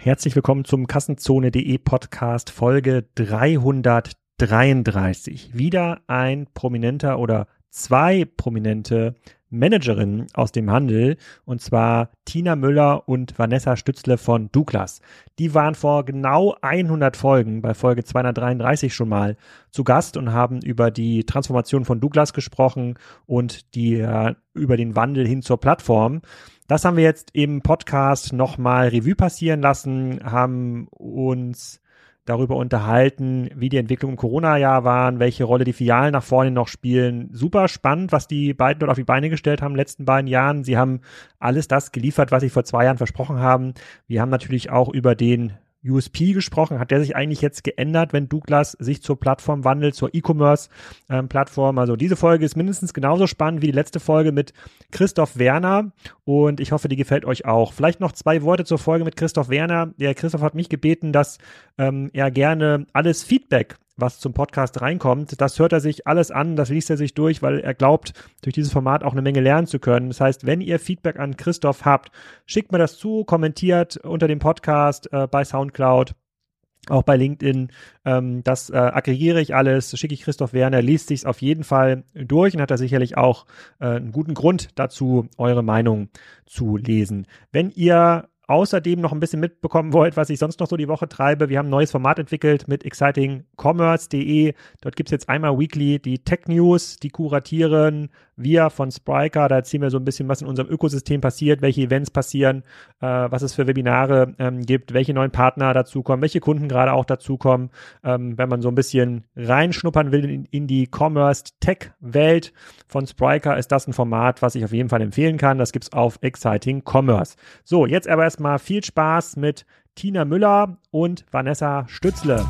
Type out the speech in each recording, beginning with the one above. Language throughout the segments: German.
Herzlich willkommen zum Kassenzone.de Podcast Folge 333. Wieder ein prominenter oder zwei prominente Managerinnen aus dem Handel, und zwar Tina Müller und Vanessa Stützle von Douglas. Die waren vor genau 100 Folgen, bei Folge 233 schon mal, zu Gast und haben über die Transformation von Douglas gesprochen und die, äh, über den Wandel hin zur Plattform. Das haben wir jetzt im Podcast nochmal Revue passieren lassen, haben uns darüber unterhalten, wie die Entwicklung im Corona-Jahr waren, welche Rolle die Filialen nach vorne noch spielen. Super spannend, was die beiden dort auf die Beine gestellt haben in den letzten beiden Jahren. Sie haben alles das geliefert, was sie vor zwei Jahren versprochen haben. Wir haben natürlich auch über den USP gesprochen. Hat der sich eigentlich jetzt geändert, wenn Douglas sich zur Plattform wandelt, zur E-Commerce-Plattform? Ähm, also diese Folge ist mindestens genauso spannend wie die letzte Folge mit Christoph Werner und ich hoffe, die gefällt euch auch. Vielleicht noch zwei Worte zur Folge mit Christoph Werner. Der Christoph hat mich gebeten, dass ähm, er gerne alles Feedback was zum Podcast reinkommt. Das hört er sich alles an, das liest er sich durch, weil er glaubt, durch dieses Format auch eine Menge lernen zu können. Das heißt, wenn ihr Feedback an Christoph habt, schickt mir das zu, kommentiert unter dem Podcast äh, bei Soundcloud. Auch bei LinkedIn, ähm, das äh, aggregiere ich alles, schicke ich Christoph Werner, liest sich auf jeden Fall durch und hat da sicherlich auch äh, einen guten Grund dazu, eure Meinung zu lesen. Wenn ihr außerdem noch ein bisschen mitbekommen wollt, was ich sonst noch so die Woche treibe, wir haben ein neues Format entwickelt mit excitingcommerce.de. Dort gibt's jetzt einmal weekly die Tech News, die kuratieren wir von Spriker. Da erzählen wir so ein bisschen, was in unserem Ökosystem passiert, welche Events passieren, äh, was es für Webinare ähm, gibt, welche neuen Partner dazukommen, welche Kunden gerade auch dazukommen. Ähm, wenn man so ein bisschen reinschnuppern will in, in die Commerce-Tech-Welt von Spriker, ist das ein Format, was ich auf jeden Fall empfehlen kann. Das gibt's auf Exciting Commerce. So, jetzt aber erstmal viel Spaß mit Tina Müller und Vanessa Stützle.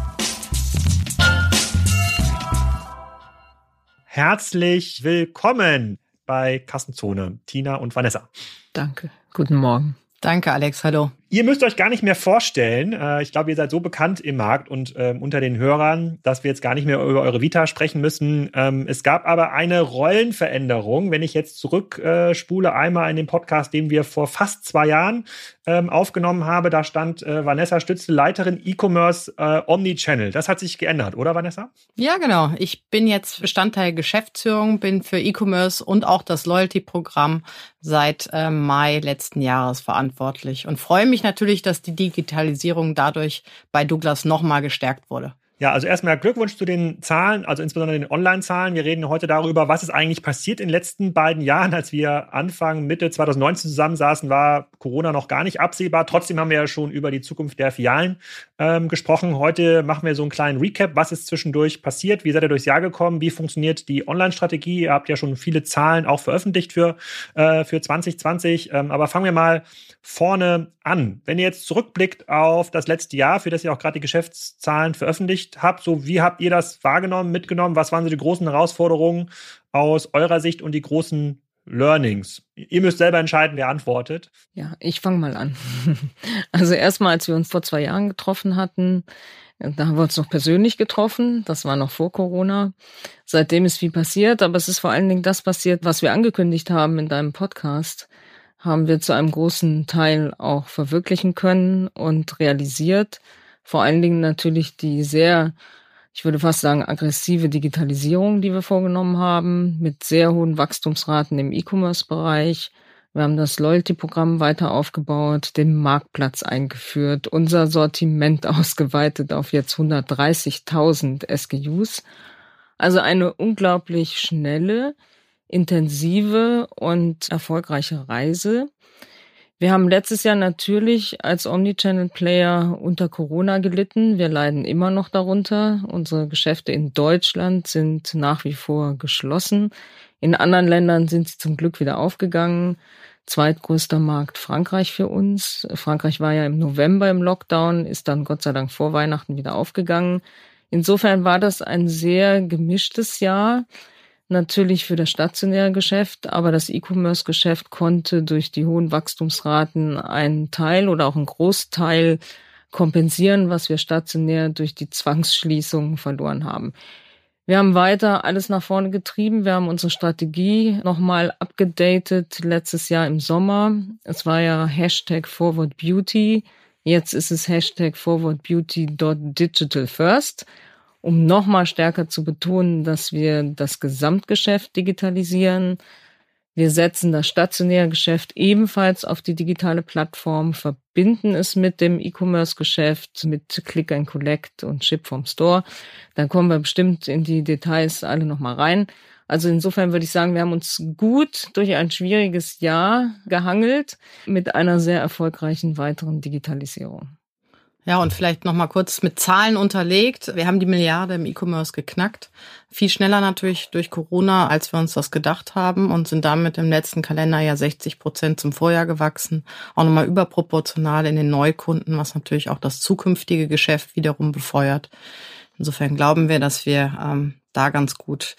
Herzlich willkommen bei Kassenzone, Tina und Vanessa. Danke. Guten Morgen. Danke, Alex. Hallo. Ihr müsst euch gar nicht mehr vorstellen, äh, ich glaube, ihr seid so bekannt im Markt und ähm, unter den Hörern, dass wir jetzt gar nicht mehr über eure Vita sprechen müssen. Ähm, es gab aber eine Rollenveränderung, wenn ich jetzt zurückspule, äh, einmal in den Podcast, den wir vor fast zwei Jahren ähm, aufgenommen haben. Da stand äh, Vanessa Stützle, Leiterin E-Commerce Omnichannel. Das hat sich geändert, oder Vanessa? Ja, genau. Ich bin jetzt Bestandteil Geschäftsführung, bin für E-Commerce und auch das Loyalty-Programm seit Mai letzten Jahres verantwortlich und freue mich natürlich, dass die Digitalisierung dadurch bei Douglas nochmal gestärkt wurde. Ja, also erstmal Glückwunsch zu den Zahlen, also insbesondere den Online-Zahlen. Wir reden heute darüber, was ist eigentlich passiert in den letzten beiden Jahren. Als wir Anfang, Mitte 2019 zusammensaßen, war Corona noch gar nicht absehbar. Trotzdem haben wir ja schon über die Zukunft der Filialen ähm, gesprochen. Heute machen wir so einen kleinen Recap. Was ist zwischendurch passiert? Wie seid ihr durchs Jahr gekommen? Wie funktioniert die Online-Strategie? Ihr habt ja schon viele Zahlen auch veröffentlicht für, äh, für 2020. Ähm, aber fangen wir mal vorne an. Wenn ihr jetzt zurückblickt auf das letzte Jahr, für das ihr auch gerade die Geschäftszahlen veröffentlicht habt, so wie habt ihr das wahrgenommen, mitgenommen? Was waren so die großen Herausforderungen aus eurer Sicht und die großen Learnings? Ihr müsst selber entscheiden, wer antwortet. Ja, ich fange mal an. Also erstmal, als wir uns vor zwei Jahren getroffen hatten, da haben wir uns noch persönlich getroffen. Das war noch vor Corona. Seitdem ist viel passiert, aber es ist vor allen Dingen das passiert, was wir angekündigt haben in deinem Podcast haben wir zu einem großen Teil auch verwirklichen können und realisiert. Vor allen Dingen natürlich die sehr, ich würde fast sagen, aggressive Digitalisierung, die wir vorgenommen haben, mit sehr hohen Wachstumsraten im E-Commerce-Bereich. Wir haben das Loyalty-Programm weiter aufgebaut, den Marktplatz eingeführt, unser Sortiment ausgeweitet auf jetzt 130.000 SKUs. Also eine unglaublich schnelle, intensive und erfolgreiche Reise. Wir haben letztes Jahr natürlich als Omnichannel-Player unter Corona gelitten. Wir leiden immer noch darunter. Unsere Geschäfte in Deutschland sind nach wie vor geschlossen. In anderen Ländern sind sie zum Glück wieder aufgegangen. Zweitgrößter Markt Frankreich für uns. Frankreich war ja im November im Lockdown, ist dann Gott sei Dank vor Weihnachten wieder aufgegangen. Insofern war das ein sehr gemischtes Jahr natürlich für das stationäre Geschäft, aber das E-Commerce-Geschäft konnte durch die hohen Wachstumsraten einen Teil oder auch einen Großteil kompensieren, was wir stationär durch die Zwangsschließungen verloren haben. Wir haben weiter alles nach vorne getrieben. Wir haben unsere Strategie nochmal abgedatet letztes Jahr im Sommer. Es war ja Hashtag Forward Beauty. Jetzt ist es Hashtag forwardbeauty.digitalfirst, um nochmal stärker zu betonen, dass wir das Gesamtgeschäft digitalisieren. Wir setzen das stationäre Geschäft ebenfalls auf die digitale Plattform, verbinden es mit dem E-Commerce-Geschäft, mit Click and Collect und Ship vom Store. Dann kommen wir bestimmt in die Details alle nochmal rein. Also insofern würde ich sagen, wir haben uns gut durch ein schwieriges Jahr gehangelt mit einer sehr erfolgreichen weiteren Digitalisierung. Ja, und vielleicht noch mal kurz mit Zahlen unterlegt. Wir haben die Milliarde im E-Commerce geknackt. Viel schneller natürlich durch Corona, als wir uns das gedacht haben und sind damit im letzten Kalenderjahr 60 Prozent zum Vorjahr gewachsen. Auch nochmal überproportional in den Neukunden, was natürlich auch das zukünftige Geschäft wiederum befeuert. Insofern glauben wir, dass wir ähm, da ganz gut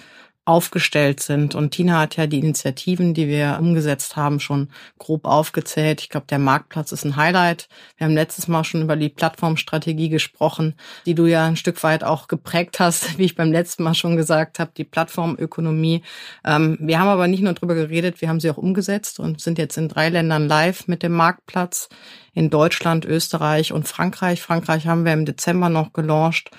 aufgestellt sind. Und Tina hat ja die Initiativen, die wir umgesetzt haben, schon grob aufgezählt. Ich glaube, der Marktplatz ist ein Highlight. Wir haben letztes Mal schon über die Plattformstrategie gesprochen, die du ja ein Stück weit auch geprägt hast, wie ich beim letzten Mal schon gesagt habe, die Plattformökonomie. Ähm, wir haben aber nicht nur drüber geredet, wir haben sie auch umgesetzt und sind jetzt in drei Ländern live mit dem Marktplatz in Deutschland, Österreich und Frankreich. Frankreich haben wir im Dezember noch gelauncht.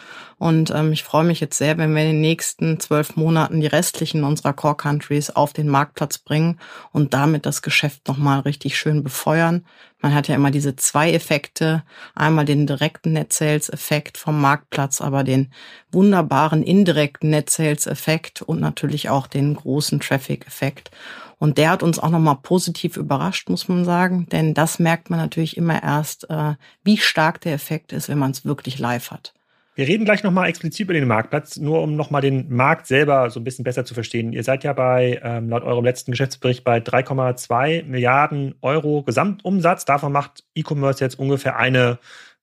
Und ähm, ich freue mich jetzt sehr, wenn wir in den nächsten zwölf Monaten die restlichen unserer Core Countries auf den Marktplatz bringen und damit das Geschäft nochmal richtig schön befeuern. Man hat ja immer diese zwei Effekte. Einmal den direkten Net Sales Effekt vom Marktplatz, aber den wunderbaren indirekten Net Sales Effekt und natürlich auch den großen Traffic Effekt. Und der hat uns auch nochmal positiv überrascht, muss man sagen. Denn das merkt man natürlich immer erst, äh, wie stark der Effekt ist, wenn man es wirklich live hat. Wir reden gleich nochmal explizit über den Marktplatz, nur um nochmal den Markt selber so ein bisschen besser zu verstehen. Ihr seid ja bei, ähm, laut eurem letzten Geschäftsbericht, bei 3,2 Milliarden Euro Gesamtumsatz. Davon macht E-Commerce jetzt ungefähr eine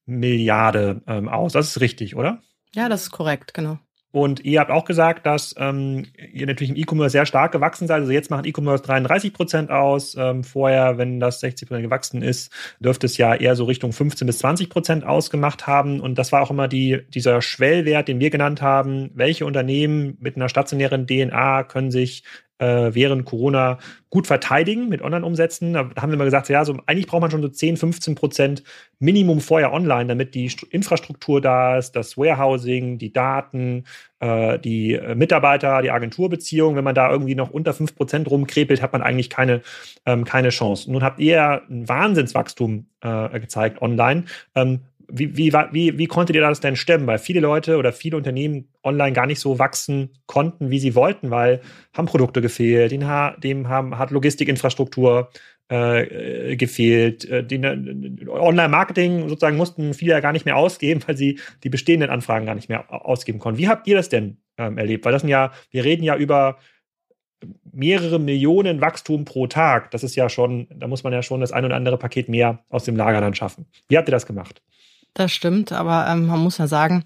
Milliarde ähm, aus. Das ist richtig, oder? Ja, das ist korrekt, genau. Und ihr habt auch gesagt, dass ähm, ihr natürlich im E-Commerce sehr stark gewachsen seid. Also jetzt macht E-Commerce 33 Prozent aus. Ähm, vorher, wenn das 60 Prozent gewachsen ist, dürfte es ja eher so Richtung 15 bis 20 Prozent ausgemacht haben. Und das war auch immer die, dieser Schwellwert, den wir genannt haben. Welche Unternehmen mit einer stationären DNA können sich äh, während Corona gut verteidigen mit Online-Umsätzen. Da haben wir mal gesagt, ja, so eigentlich braucht man schon so 10, 15 Prozent Minimum vorher online, damit die Infrastruktur da ist, das Warehousing, die Daten, äh, die äh, Mitarbeiter, die Agenturbeziehung. Wenn man da irgendwie noch unter 5 Prozent rumkrepelt, hat man eigentlich keine, ähm, keine Chance. Nun habt ihr ein Wahnsinnswachstum äh, gezeigt online. Ähm, wie, wie, wie, wie konntet ihr das denn stemmen? Weil viele Leute oder viele Unternehmen online gar nicht so wachsen konnten, wie sie wollten, weil haben Produkte gefehlt, dem haben, hat Logistikinfrastruktur äh, gefehlt. Äh, äh, Online-Marketing sozusagen mussten viele ja gar nicht mehr ausgeben, weil sie die bestehenden Anfragen gar nicht mehr ausgeben konnten. Wie habt ihr das denn ähm, erlebt? Weil das sind ja, wir reden ja über mehrere Millionen Wachstum pro Tag. Das ist ja schon, da muss man ja schon das ein oder andere Paket mehr aus dem Lager dann schaffen. Wie habt ihr das gemacht? Das stimmt, aber ähm, man muss ja sagen,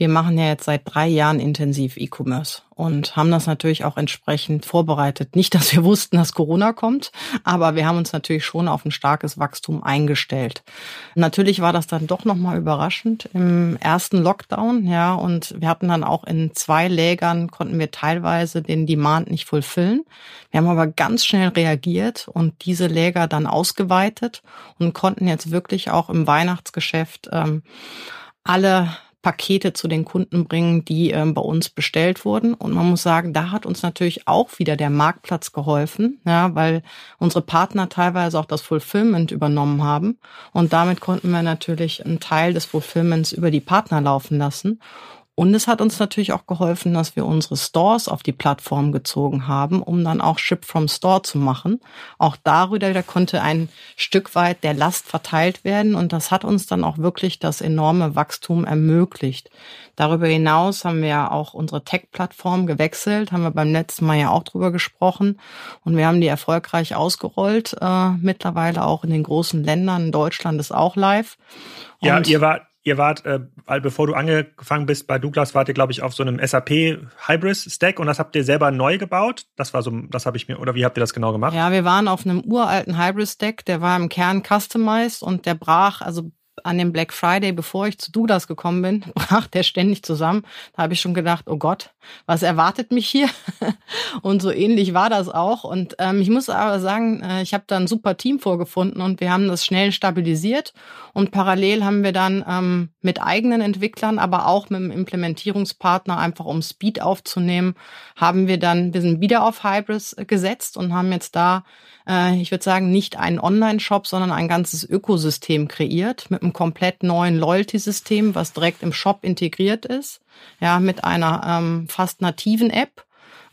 wir machen ja jetzt seit drei Jahren intensiv E-Commerce und haben das natürlich auch entsprechend vorbereitet. Nicht, dass wir wussten, dass Corona kommt, aber wir haben uns natürlich schon auf ein starkes Wachstum eingestellt. Natürlich war das dann doch nochmal überraschend im ersten Lockdown, ja, und wir hatten dann auch in zwei Lägern konnten wir teilweise den Demand nicht fulfillen. Wir haben aber ganz schnell reagiert und diese Läger dann ausgeweitet und konnten jetzt wirklich auch im Weihnachtsgeschäft ähm, alle Pakete zu den Kunden bringen, die ähm, bei uns bestellt wurden. Und man muss sagen, da hat uns natürlich auch wieder der Marktplatz geholfen, ja, weil unsere Partner teilweise auch das Fulfillment übernommen haben. Und damit konnten wir natürlich einen Teil des Fulfillments über die Partner laufen lassen. Und es hat uns natürlich auch geholfen, dass wir unsere Stores auf die Plattform gezogen haben, um dann auch Ship from Store zu machen. Auch darüber konnte ein Stück weit der Last verteilt werden und das hat uns dann auch wirklich das enorme Wachstum ermöglicht. Darüber hinaus haben wir auch unsere Tech-Plattform gewechselt, haben wir beim letzten Mal ja auch drüber gesprochen und wir haben die erfolgreich ausgerollt, äh, mittlerweile auch in den großen Ländern. Deutschland ist auch live. Ja, und ihr wart ihr wart, äh, weil bevor du angefangen bist bei Douglas, wart ihr, glaube ich, auf so einem SAP Hybris Stack und das habt ihr selber neu gebaut. Das war so, das habe ich mir, oder wie habt ihr das genau gemacht? Ja, wir waren auf einem uralten Hybris Stack, der war im Kern customized und der brach, also an dem Black Friday, bevor ich zu Douglas gekommen bin, brach der ständig zusammen. Da habe ich schon gedacht, oh Gott, was erwartet mich hier? und so ähnlich war das auch. Und ähm, ich muss aber sagen, äh, ich habe da ein super Team vorgefunden und wir haben das schnell stabilisiert. Und parallel haben wir dann ähm, mit eigenen Entwicklern, aber auch mit dem Implementierungspartner, einfach um Speed aufzunehmen, haben wir dann, wir sind wieder auf Hybris gesetzt und haben jetzt da äh, ich würde sagen, nicht einen Online-Shop, sondern ein ganzes Ökosystem kreiert mit einem komplett neuen Loyalty-System, was direkt im Shop integriert ist, ja, mit einer ähm, fast nativen App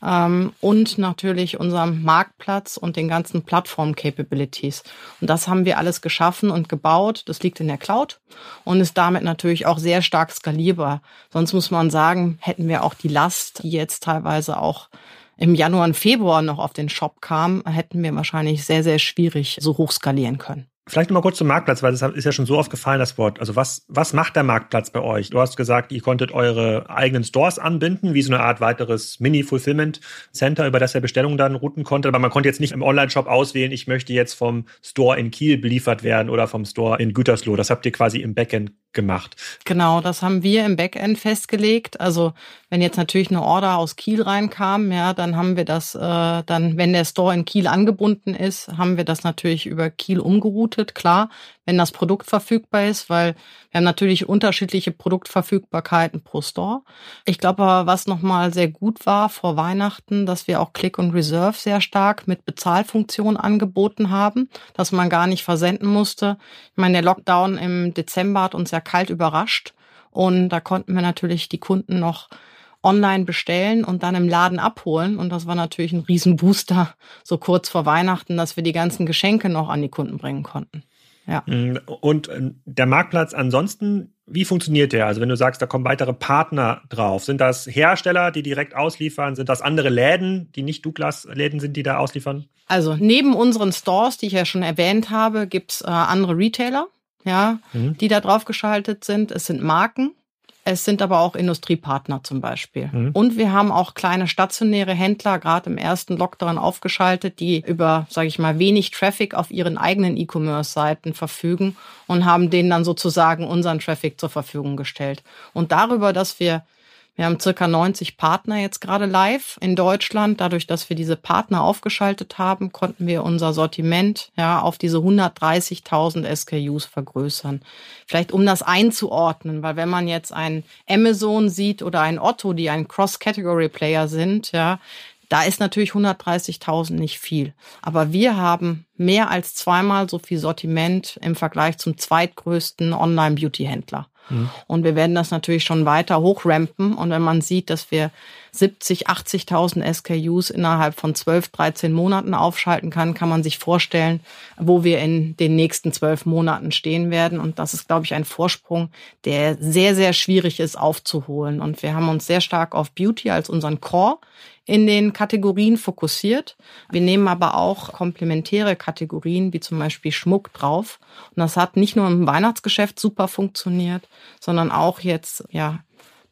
ähm, und natürlich unserem Marktplatz und den ganzen Plattform-Capabilities. Und das haben wir alles geschaffen und gebaut. Das liegt in der Cloud und ist damit natürlich auch sehr stark skalierbar. Sonst muss man sagen, hätten wir auch die Last, die jetzt teilweise auch im Januar und Februar noch auf den Shop kam, hätten wir wahrscheinlich sehr, sehr schwierig so hoch skalieren können. Vielleicht nochmal kurz zum Marktplatz, weil das ist ja schon so oft gefallen, das Wort. Also was, was macht der Marktplatz bei euch? Du hast gesagt, ihr konntet eure eigenen Stores anbinden, wie so eine Art weiteres Mini-Fulfillment-Center, über das ihr Bestellungen dann routen konnte. Aber man konnte jetzt nicht im Online-Shop auswählen, ich möchte jetzt vom Store in Kiel beliefert werden oder vom Store in Gütersloh. Das habt ihr quasi im Backend gemacht. Genau, das haben wir im Backend festgelegt. Also wenn jetzt natürlich eine Order aus Kiel reinkam, ja, dann haben wir das, äh, dann, wenn der Store in Kiel angebunden ist, haben wir das natürlich über Kiel umgeroutet, klar wenn das Produkt verfügbar ist, weil wir haben natürlich unterschiedliche Produktverfügbarkeiten pro Store. Ich glaube aber, was nochmal sehr gut war vor Weihnachten, dass wir auch Click und Reserve sehr stark mit Bezahlfunktion angeboten haben, dass man gar nicht versenden musste. Ich meine, der Lockdown im Dezember hat uns ja kalt überrascht und da konnten wir natürlich die Kunden noch online bestellen und dann im Laden abholen. Und das war natürlich ein Riesenbooster, so kurz vor Weihnachten, dass wir die ganzen Geschenke noch an die Kunden bringen konnten. Ja. Mm, und äh, der Marktplatz ansonsten, wie funktioniert der? Also wenn du sagst, da kommen weitere Partner drauf, sind das Hersteller, die direkt ausliefern? Sind das andere Läden, die nicht Douglas-Läden sind, die da ausliefern? Also neben unseren Stores, die ich ja schon erwähnt habe, gibt's äh, andere Retailer, ja, mhm. die da drauf geschaltet sind. Es sind Marken, es sind aber auch Industriepartner zum Beispiel. Mhm. Und wir haben auch kleine stationäre Händler gerade im ersten Lockdown aufgeschaltet, die über, sage ich mal, wenig Traffic auf ihren eigenen E-Commerce-Seiten verfügen und haben denen dann sozusagen unseren Traffic zur Verfügung gestellt. Und darüber, dass wir wir haben circa 90 Partner jetzt gerade live in Deutschland. Dadurch, dass wir diese Partner aufgeschaltet haben, konnten wir unser Sortiment ja auf diese 130.000 SKUs vergrößern. Vielleicht um das einzuordnen, weil wenn man jetzt ein Amazon sieht oder ein Otto, die ein Cross-Category-Player sind, ja, da ist natürlich 130.000 nicht viel. Aber wir haben mehr als zweimal so viel Sortiment im Vergleich zum zweitgrößten Online-Beauty-Händler. Mhm. Und wir werden das natürlich schon weiter hochrampen. Und wenn man sieht, dass wir 70, 80.000 SKUs innerhalb von 12, 13 Monaten aufschalten kann, kann man sich vorstellen, wo wir in den nächsten zwölf Monaten stehen werden. Und das ist, glaube ich, ein Vorsprung, der sehr, sehr schwierig ist aufzuholen. Und wir haben uns sehr stark auf Beauty als unseren Core in den Kategorien fokussiert. Wir nehmen aber auch komplementäre Kategorien wie zum Beispiel Schmuck drauf. Und das hat nicht nur im Weihnachtsgeschäft super funktioniert, sondern auch jetzt ja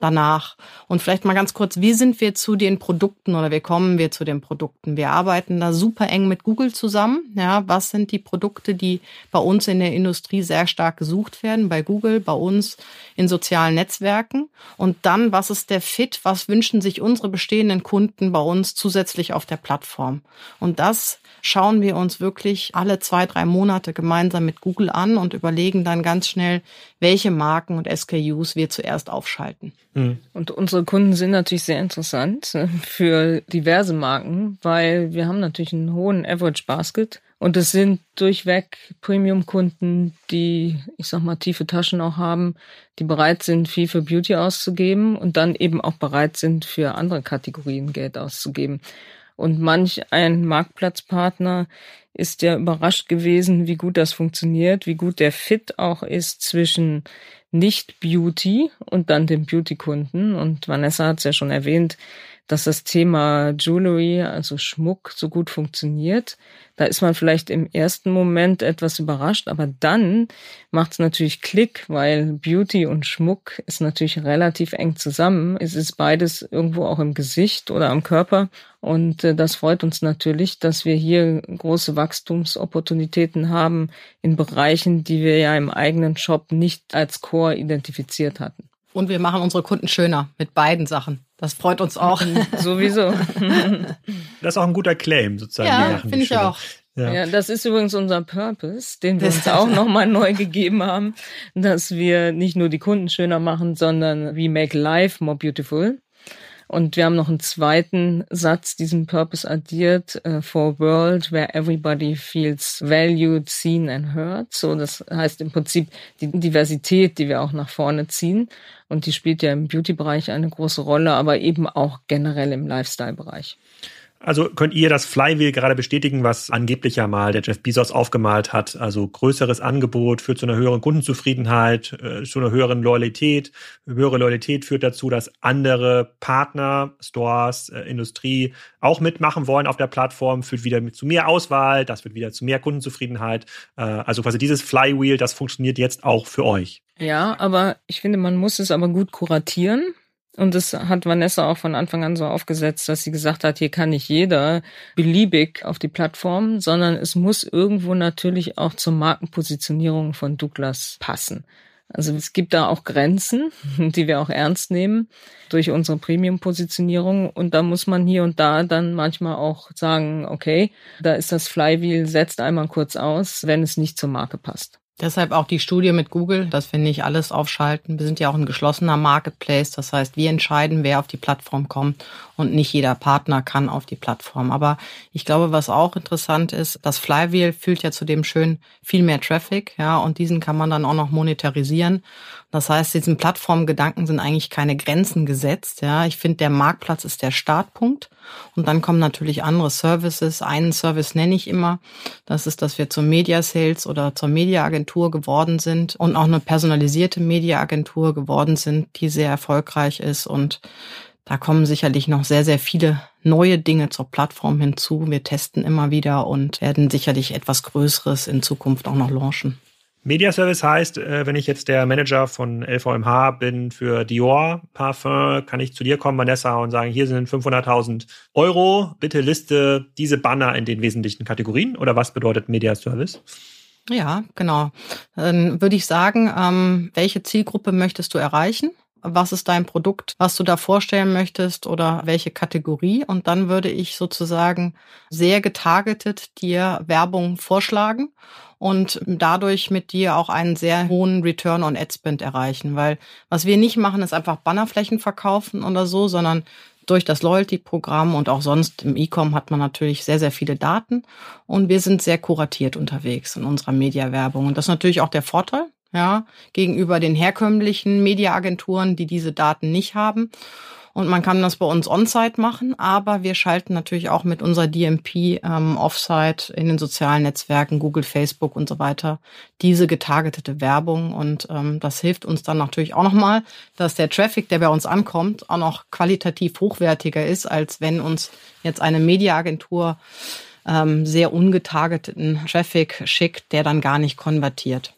danach. Und vielleicht mal ganz kurz, wie sind wir zu den Produkten oder wie kommen wir zu den Produkten? Wir arbeiten da super eng mit Google zusammen. Ja, was sind die Produkte, die bei uns in der Industrie sehr stark gesucht werden? Bei Google, bei uns in sozialen Netzwerken. Und dann, was ist der Fit? Was wünschen sich unsere bestehenden Kunden bei uns zusätzlich auf der Plattform? Und das schauen wir uns wirklich alle zwei, drei Monate gemeinsam mit Google an und überlegen dann ganz schnell, welche Marken und SKUs wir zuerst aufschalten. Mhm. Und unsere Kunden sind natürlich sehr interessant äh, für diverse Marken, weil wir haben natürlich einen hohen Average Basket und es sind durchweg Premium-Kunden, die, ich sag mal, tiefe Taschen auch haben, die bereit sind, viel für Beauty auszugeben und dann eben auch bereit sind, für andere Kategorien Geld auszugeben. Und manch ein Marktplatzpartner ist ja überrascht gewesen, wie gut das funktioniert, wie gut der Fit auch ist zwischen nicht Beauty und dann dem Beauty-Kunden. Und Vanessa hat es ja schon erwähnt, dass das Thema Jewelry, also Schmuck, so gut funktioniert. Da ist man vielleicht im ersten Moment etwas überrascht, aber dann macht es natürlich Klick, weil Beauty und Schmuck ist natürlich relativ eng zusammen. Es ist beides irgendwo auch im Gesicht oder am Körper. Und äh, das freut uns natürlich, dass wir hier große Wachstumsopportunitäten haben in Bereichen, die wir ja im eigenen Shop nicht als Core identifiziert hatten. Und wir machen unsere Kunden schöner mit beiden Sachen. Das freut uns auch. Sowieso. Das ist auch ein guter Claim, sozusagen. Ja, finde ich auch. Ja. ja. das ist übrigens unser Purpose, den wir uns auch nochmal neu gegeben haben, dass wir nicht nur die Kunden schöner machen, sondern we make life more beautiful. Und wir haben noch einen zweiten Satz diesem Purpose addiert, uh, for a world where everybody feels valued, seen and heard. So, das heißt im Prinzip die Diversität, die wir auch nach vorne ziehen. Und die spielt ja im Beauty-Bereich eine große Rolle, aber eben auch generell im Lifestyle-Bereich. Also könnt ihr das Flywheel gerade bestätigen, was angeblich ja mal der Jeff Bezos aufgemalt hat? Also größeres Angebot führt zu einer höheren Kundenzufriedenheit, äh, zu einer höheren Loyalität. Höhere Loyalität führt dazu, dass andere Partner, Stores, äh, Industrie auch mitmachen wollen auf der Plattform, führt wieder zu mehr Auswahl, das führt wieder zu mehr Kundenzufriedenheit. Äh, also quasi dieses Flywheel, das funktioniert jetzt auch für euch. Ja, aber ich finde, man muss es aber gut kuratieren. Und das hat Vanessa auch von Anfang an so aufgesetzt, dass sie gesagt hat, hier kann nicht jeder beliebig auf die Plattform, sondern es muss irgendwo natürlich auch zur Markenpositionierung von Douglas passen. Also es gibt da auch Grenzen, die wir auch ernst nehmen durch unsere Premium-Positionierung. Und da muss man hier und da dann manchmal auch sagen, okay, da ist das Flywheel, setzt einmal kurz aus, wenn es nicht zur Marke passt. Deshalb auch die Studie mit Google, dass wir nicht alles aufschalten. Wir sind ja auch ein geschlossener Marketplace. Das heißt, wir entscheiden, wer auf die Plattform kommt und nicht jeder Partner kann auf die Plattform. Aber ich glaube, was auch interessant ist, das Flywheel fühlt ja zudem schön viel mehr Traffic, ja, und diesen kann man dann auch noch monetarisieren. Das heißt, diesen Plattformgedanken sind eigentlich keine Grenzen gesetzt. Ja, ich finde, der Marktplatz ist der Startpunkt. Und dann kommen natürlich andere Services. Einen Service nenne ich immer. Das ist, dass wir zur Media Sales oder zur Mediaagentur geworden sind und auch eine personalisierte Mediaagentur geworden sind, die sehr erfolgreich ist. Und da kommen sicherlich noch sehr, sehr viele neue Dinge zur Plattform hinzu. Wir testen immer wieder und werden sicherlich etwas Größeres in Zukunft auch noch launchen. Media Service heißt, äh, wenn ich jetzt der Manager von LVMH bin für Dior Parfum, kann ich zu dir kommen, Vanessa, und sagen, hier sind 500.000 Euro. Bitte liste diese Banner in den wesentlichen Kategorien. Oder was bedeutet Media Service? Ja, genau. Dann würde ich sagen, ähm, welche Zielgruppe möchtest du erreichen? Was ist dein Produkt, was du da vorstellen möchtest oder welche Kategorie. Und dann würde ich sozusagen sehr getargetet dir Werbung vorschlagen und dadurch mit dir auch einen sehr hohen Return on Ad Spend erreichen. Weil was wir nicht machen, ist einfach Bannerflächen verkaufen oder so, sondern durch das Loyalty-Programm und auch sonst im E-Com hat man natürlich sehr, sehr viele Daten und wir sind sehr kuratiert unterwegs in unserer Mediawerbung. Und das ist natürlich auch der Vorteil, ja, gegenüber den herkömmlichen Mediaagenturen, die diese Daten nicht haben. Und man kann das bei uns on-site machen, aber wir schalten natürlich auch mit unserer DMP ähm, off-site in den sozialen Netzwerken, Google, Facebook und so weiter, diese getargetete Werbung. Und ähm, das hilft uns dann natürlich auch nochmal, dass der Traffic, der bei uns ankommt, auch noch qualitativ hochwertiger ist, als wenn uns jetzt eine Mediaagentur ähm, sehr ungetargeteten Traffic schickt, der dann gar nicht konvertiert.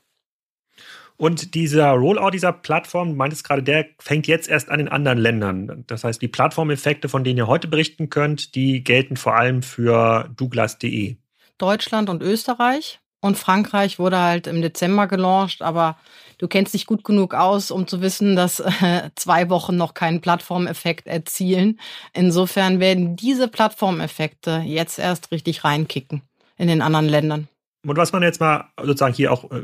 Und dieser Rollout dieser Plattform, du meintest gerade, der fängt jetzt erst an in anderen Ländern. Das heißt, die Plattformeffekte, von denen ihr heute berichten könnt, die gelten vor allem für Douglas.de. Deutschland und Österreich. Und Frankreich wurde halt im Dezember gelauncht, aber du kennst dich gut genug aus, um zu wissen, dass äh, zwei Wochen noch keinen Plattformeffekt erzielen. Insofern werden diese Plattformeffekte jetzt erst richtig reinkicken in den anderen Ländern. Und was man jetzt mal sozusagen hier auch äh,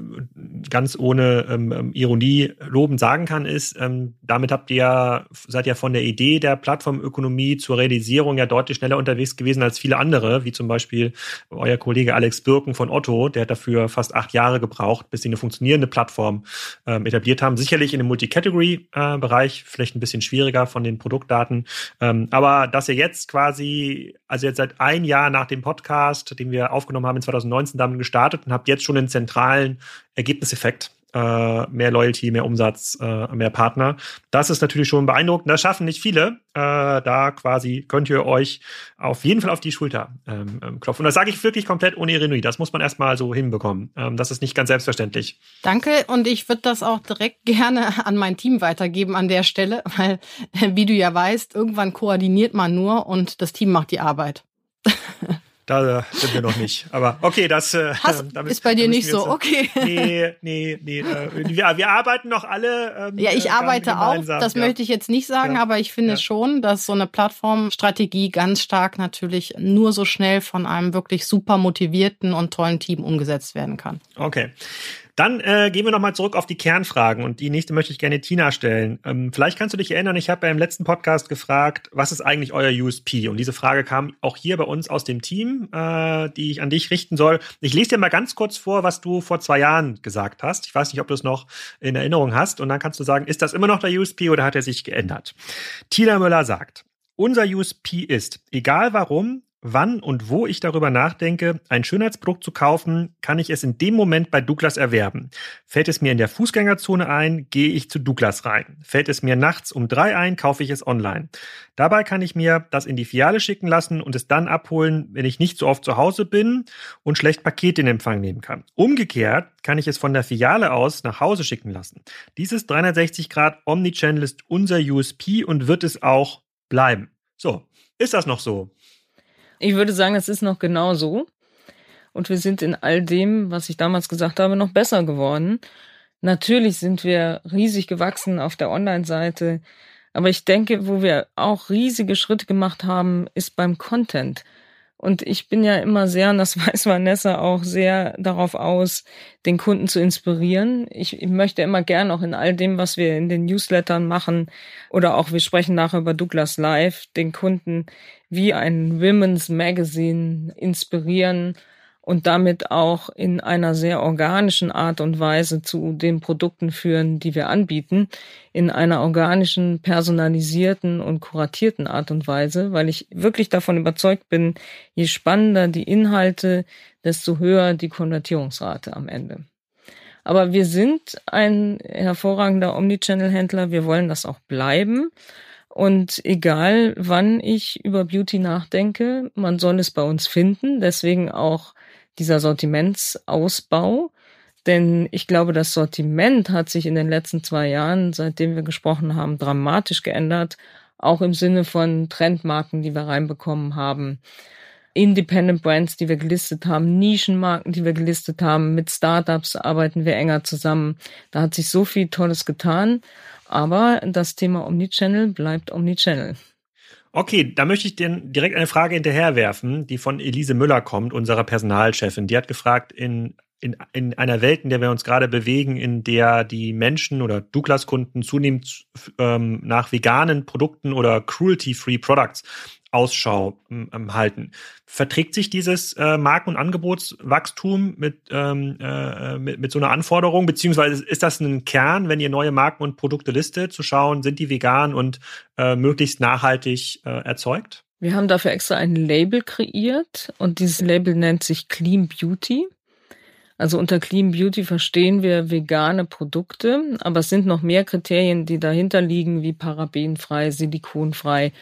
ganz ohne ähm, ähm, Ironie lobend sagen kann, ist, ähm, damit habt ihr ja, seid ja von der Idee der Plattformökonomie zur Realisierung ja deutlich schneller unterwegs gewesen als viele andere, wie zum Beispiel euer Kollege Alex Birken von Otto, der hat dafür fast acht Jahre gebraucht, bis sie eine funktionierende Plattform ähm, etabliert haben. Sicherlich in dem Multicategory-Bereich, vielleicht ein bisschen schwieriger von den Produktdaten. Ähm, aber dass ihr jetzt quasi, also jetzt seit ein Jahr nach dem Podcast, den wir aufgenommen haben in 2019, damit gestartet und habt jetzt schon einen zentralen Ergebniseffekt äh, mehr Loyalty, mehr Umsatz, äh, mehr Partner. Das ist natürlich schon beeindruckend. Das schaffen nicht viele. Äh, da quasi könnt ihr euch auf jeden Fall auf die Schulter ähm, ähm klopfen. Und das sage ich wirklich komplett ohne Ironie. Das muss man erstmal so hinbekommen. Ähm, das ist nicht ganz selbstverständlich. Danke. Und ich würde das auch direkt gerne an mein Team weitergeben an der Stelle, weil, wie du ja weißt, irgendwann koordiniert man nur und das Team macht die Arbeit. Da sind wir noch nicht. Aber okay, das äh, damit, ist bei dir nicht so. Okay. Nee, nee, nee. Äh, wir, wir arbeiten noch alle. Ähm, ja, ich äh, arbeite auch. Das ja. möchte ich jetzt nicht sagen, ja. aber ich finde ja. schon, dass so eine Plattformstrategie ganz stark natürlich nur so schnell von einem wirklich super motivierten und tollen Team umgesetzt werden kann. Okay. Dann äh, gehen wir nochmal zurück auf die Kernfragen und die nächste möchte ich gerne Tina stellen. Ähm, vielleicht kannst du dich erinnern, ich habe beim letzten Podcast gefragt, was ist eigentlich euer USP? Und diese Frage kam auch hier bei uns aus dem Team, äh, die ich an dich richten soll. Ich lese dir mal ganz kurz vor, was du vor zwei Jahren gesagt hast. Ich weiß nicht, ob du es noch in Erinnerung hast. Und dann kannst du sagen, ist das immer noch der USP oder hat er sich geändert? Tina Müller sagt, unser USP ist, egal warum, wann und wo ich darüber nachdenke, ein Schönheitsprodukt zu kaufen, kann ich es in dem Moment bei Douglas erwerben. Fällt es mir in der Fußgängerzone ein, gehe ich zu Douglas rein. Fällt es mir nachts um drei ein, kaufe ich es online. Dabei kann ich mir das in die Filiale schicken lassen und es dann abholen, wenn ich nicht so oft zu Hause bin und schlecht Pakete in Empfang nehmen kann. Umgekehrt kann ich es von der Filiale aus nach Hause schicken lassen. Dieses 360 Grad Omnichannel ist unser USP und wird es auch bleiben. So, ist das noch so? Ich würde sagen, es ist noch genau so. Und wir sind in all dem, was ich damals gesagt habe, noch besser geworden. Natürlich sind wir riesig gewachsen auf der Online-Seite. Aber ich denke, wo wir auch riesige Schritte gemacht haben, ist beim Content. Und ich bin ja immer sehr, und das weiß Vanessa auch, sehr darauf aus, den Kunden zu inspirieren. Ich, ich möchte immer gern auch in all dem, was wir in den Newslettern machen, oder auch wir sprechen nachher über Douglas Live, den Kunden wie ein Women's Magazine inspirieren und damit auch in einer sehr organischen Art und Weise zu den Produkten führen, die wir anbieten, in einer organischen, personalisierten und kuratierten Art und Weise, weil ich wirklich davon überzeugt bin, je spannender die Inhalte, desto höher die Konvertierungsrate am Ende. Aber wir sind ein hervorragender Omnichannel-Händler, wir wollen das auch bleiben. Und egal, wann ich über Beauty nachdenke, man soll es bei uns finden. Deswegen auch dieser Sortimentsausbau. Denn ich glaube, das Sortiment hat sich in den letzten zwei Jahren, seitdem wir gesprochen haben, dramatisch geändert. Auch im Sinne von Trendmarken, die wir reinbekommen haben. Independent Brands, die wir gelistet haben, Nischenmarken, die wir gelistet haben, mit Startups arbeiten wir enger zusammen. Da hat sich so viel Tolles getan. Aber das Thema Omnichannel bleibt Omnichannel. Okay, da möchte ich dir direkt eine Frage hinterherwerfen, die von Elise Müller kommt, unserer Personalchefin. Die hat gefragt, in, in, in einer Welt, in der wir uns gerade bewegen, in der die Menschen oder Douglas-Kunden zunehmend ähm, nach veganen Produkten oder cruelty-free Products Ausschau ähm, halten. Verträgt sich dieses äh, Marken- und Angebotswachstum mit, ähm, äh, mit, mit so einer Anforderung, beziehungsweise ist das ein Kern, wenn ihr neue Marken und Produkte listet, zu schauen, sind die vegan und äh, möglichst nachhaltig äh, erzeugt? Wir haben dafür extra ein Label kreiert und dieses Label nennt sich Clean Beauty. Also unter Clean Beauty verstehen wir vegane Produkte, aber es sind noch mehr Kriterien, die dahinter liegen, wie parabenfrei, silikonfrei,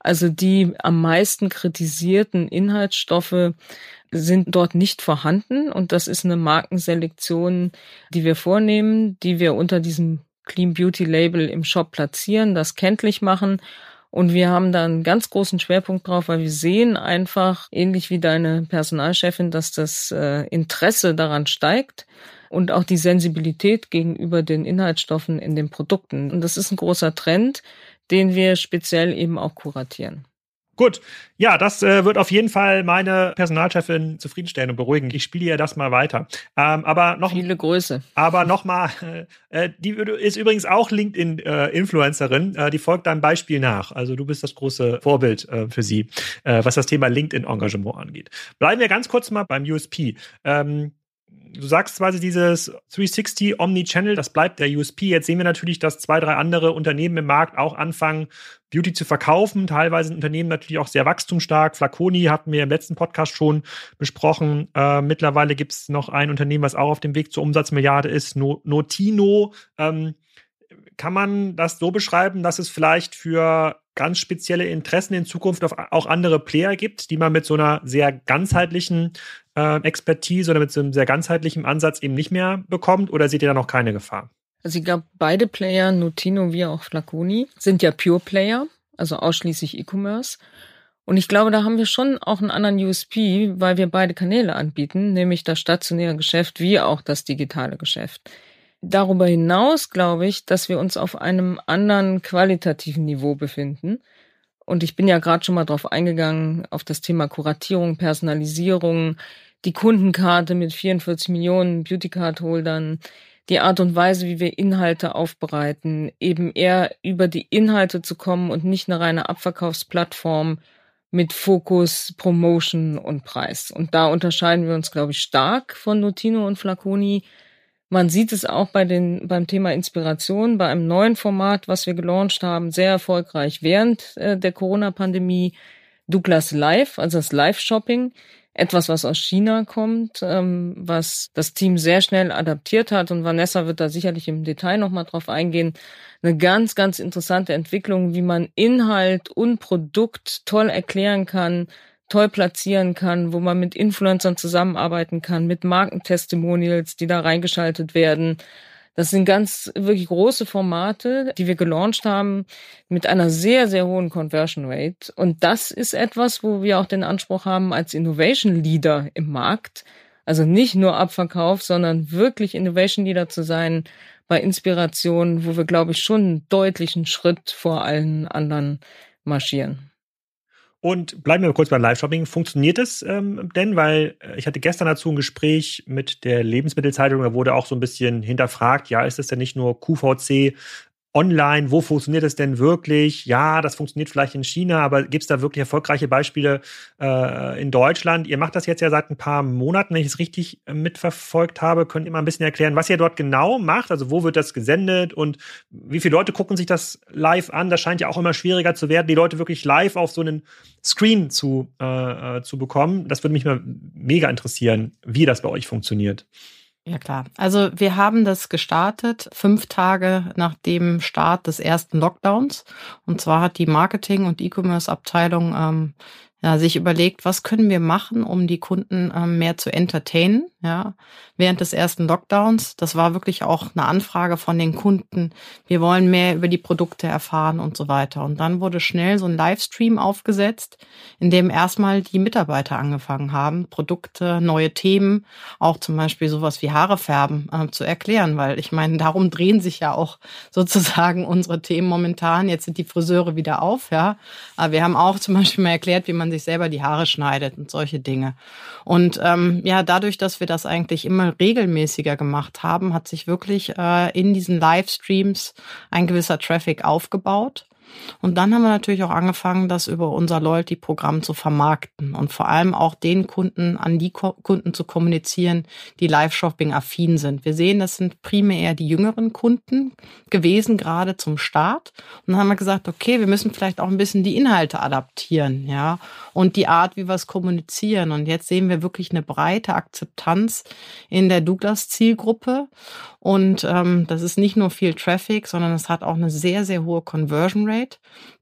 also die am meisten kritisierten Inhaltsstoffe sind dort nicht vorhanden. Und das ist eine Markenselektion, die wir vornehmen, die wir unter diesem Clean Beauty Label im Shop platzieren, das kenntlich machen. Und wir haben da einen ganz großen Schwerpunkt drauf, weil wir sehen einfach, ähnlich wie deine Personalchefin, dass das äh, Interesse daran steigt und auch die Sensibilität gegenüber den Inhaltsstoffen in den Produkten. Und das ist ein großer Trend, den wir speziell eben auch kuratieren. Gut, ja, das äh, wird auf jeden Fall meine Personalchefin zufriedenstellen und beruhigen. Ich spiele ihr das mal weiter. Ähm, aber noch viele Größe. Aber noch mal, äh, die ist übrigens auch LinkedIn-Influencerin. Äh, die folgt deinem Beispiel nach. Also du bist das große Vorbild äh, für sie, äh, was das Thema LinkedIn-Engagement angeht. Bleiben wir ganz kurz mal beim USP. Ähm, du sagst quasi dieses 360 Omni-Channel, das bleibt der USP. Jetzt sehen wir natürlich, dass zwei, drei andere Unternehmen im Markt auch anfangen, Beauty zu verkaufen. Teilweise sind Unternehmen natürlich auch sehr wachstumsstark. Flaconi hatten wir im letzten Podcast schon besprochen. Äh, mittlerweile gibt es noch ein Unternehmen, was auch auf dem Weg zur Umsatzmilliarde ist, no Notino. Ähm, kann man das so beschreiben, dass es vielleicht für ganz spezielle Interessen in Zukunft auch andere Player gibt, die man mit so einer sehr ganzheitlichen Expertise oder mit so einem sehr ganzheitlichen Ansatz eben nicht mehr bekommt? Oder seht ihr da noch keine Gefahr? Also ich glaube, beide Player, Nutino wie auch Flaconi, sind ja Pure Player, also ausschließlich E-Commerce. Und ich glaube, da haben wir schon auch einen anderen USP, weil wir beide Kanäle anbieten, nämlich das stationäre Geschäft wie auch das digitale Geschäft. Darüber hinaus glaube ich, dass wir uns auf einem anderen qualitativen Niveau befinden. Und ich bin ja gerade schon mal drauf eingegangen, auf das Thema Kuratierung, Personalisierung, die Kundenkarte mit 44 Millionen Beauty-Card-Holdern, die Art und Weise, wie wir Inhalte aufbereiten, eben eher über die Inhalte zu kommen und nicht eine reine Abverkaufsplattform mit Fokus, Promotion und Preis. Und da unterscheiden wir uns, glaube ich, stark von Notino und Flaconi man sieht es auch bei den, beim Thema Inspiration, bei einem neuen Format, was wir gelauncht haben, sehr erfolgreich während äh, der Corona-Pandemie. Douglas Live, also das Live-Shopping, etwas, was aus China kommt, ähm, was das Team sehr schnell adaptiert hat. Und Vanessa wird da sicherlich im Detail nochmal drauf eingehen. Eine ganz, ganz interessante Entwicklung, wie man Inhalt und Produkt toll erklären kann, toll platzieren kann, wo man mit Influencern zusammenarbeiten kann, mit Markentestimonials, die da reingeschaltet werden. Das sind ganz wirklich große Formate, die wir gelauncht haben mit einer sehr, sehr hohen Conversion Rate. Und das ist etwas, wo wir auch den Anspruch haben, als Innovation Leader im Markt, also nicht nur Abverkauf, sondern wirklich Innovation Leader zu sein bei Inspiration, wo wir, glaube ich, schon einen deutlichen Schritt vor allen anderen marschieren. Und bleiben wir kurz beim Live-Shopping. Funktioniert es ähm, denn? Weil äh, ich hatte gestern dazu ein Gespräch mit der Lebensmittelzeitung, da wurde auch so ein bisschen hinterfragt, ja, ist es denn nicht nur QVC online, wo funktioniert es denn wirklich? Ja, das funktioniert vielleicht in China, aber gibt es da wirklich erfolgreiche Beispiele äh, in Deutschland? Ihr macht das jetzt ja seit ein paar Monaten, wenn ich es richtig äh, mitverfolgt habe. Könnt ihr mal ein bisschen erklären, was ihr dort genau macht? Also wo wird das gesendet und wie viele Leute gucken sich das live an? Das scheint ja auch immer schwieriger zu werden, die Leute wirklich live auf so einen Screen zu, äh, äh zu bekommen. Das würde mich mal mega interessieren, wie das bei euch funktioniert. Ja klar. Also wir haben das gestartet fünf Tage nach dem Start des ersten Lockdowns. Und zwar hat die Marketing- und E-Commerce-Abteilung ähm, ja, sich überlegt, was können wir machen, um die Kunden ähm, mehr zu entertainen, ja, während des ersten Lockdowns. Das war wirklich auch eine Anfrage von den Kunden. Wir wollen mehr über die Produkte erfahren und so weiter. Und dann wurde schnell so ein Livestream aufgesetzt, in dem erstmal die Mitarbeiter angefangen haben, Produkte, neue Themen, auch zum Beispiel sowas wie Haare färben äh, zu erklären, weil ich meine, darum drehen sich ja auch sozusagen unsere Themen momentan. Jetzt sind die Friseure wieder auf, ja. Aber wir haben auch zum Beispiel mal erklärt, wie man sich selber die Haare schneidet und solche Dinge. Und ähm, ja, dadurch, dass wir das eigentlich immer regelmäßiger gemacht haben, hat sich wirklich äh, in diesen Livestreams ein gewisser Traffic aufgebaut. Und dann haben wir natürlich auch angefangen, das über unser Loyalty-Programm zu vermarkten und vor allem auch den Kunden an die Kunden zu kommunizieren, die Live-Shopping-affin sind. Wir sehen, das sind primär die jüngeren Kunden gewesen, gerade zum Start. Und dann haben wir gesagt, okay, wir müssen vielleicht auch ein bisschen die Inhalte adaptieren, ja, und die Art, wie wir es kommunizieren. Und jetzt sehen wir wirklich eine breite Akzeptanz in der Douglas-Zielgruppe. Und ähm, das ist nicht nur viel Traffic, sondern es hat auch eine sehr, sehr hohe Conversion Rate.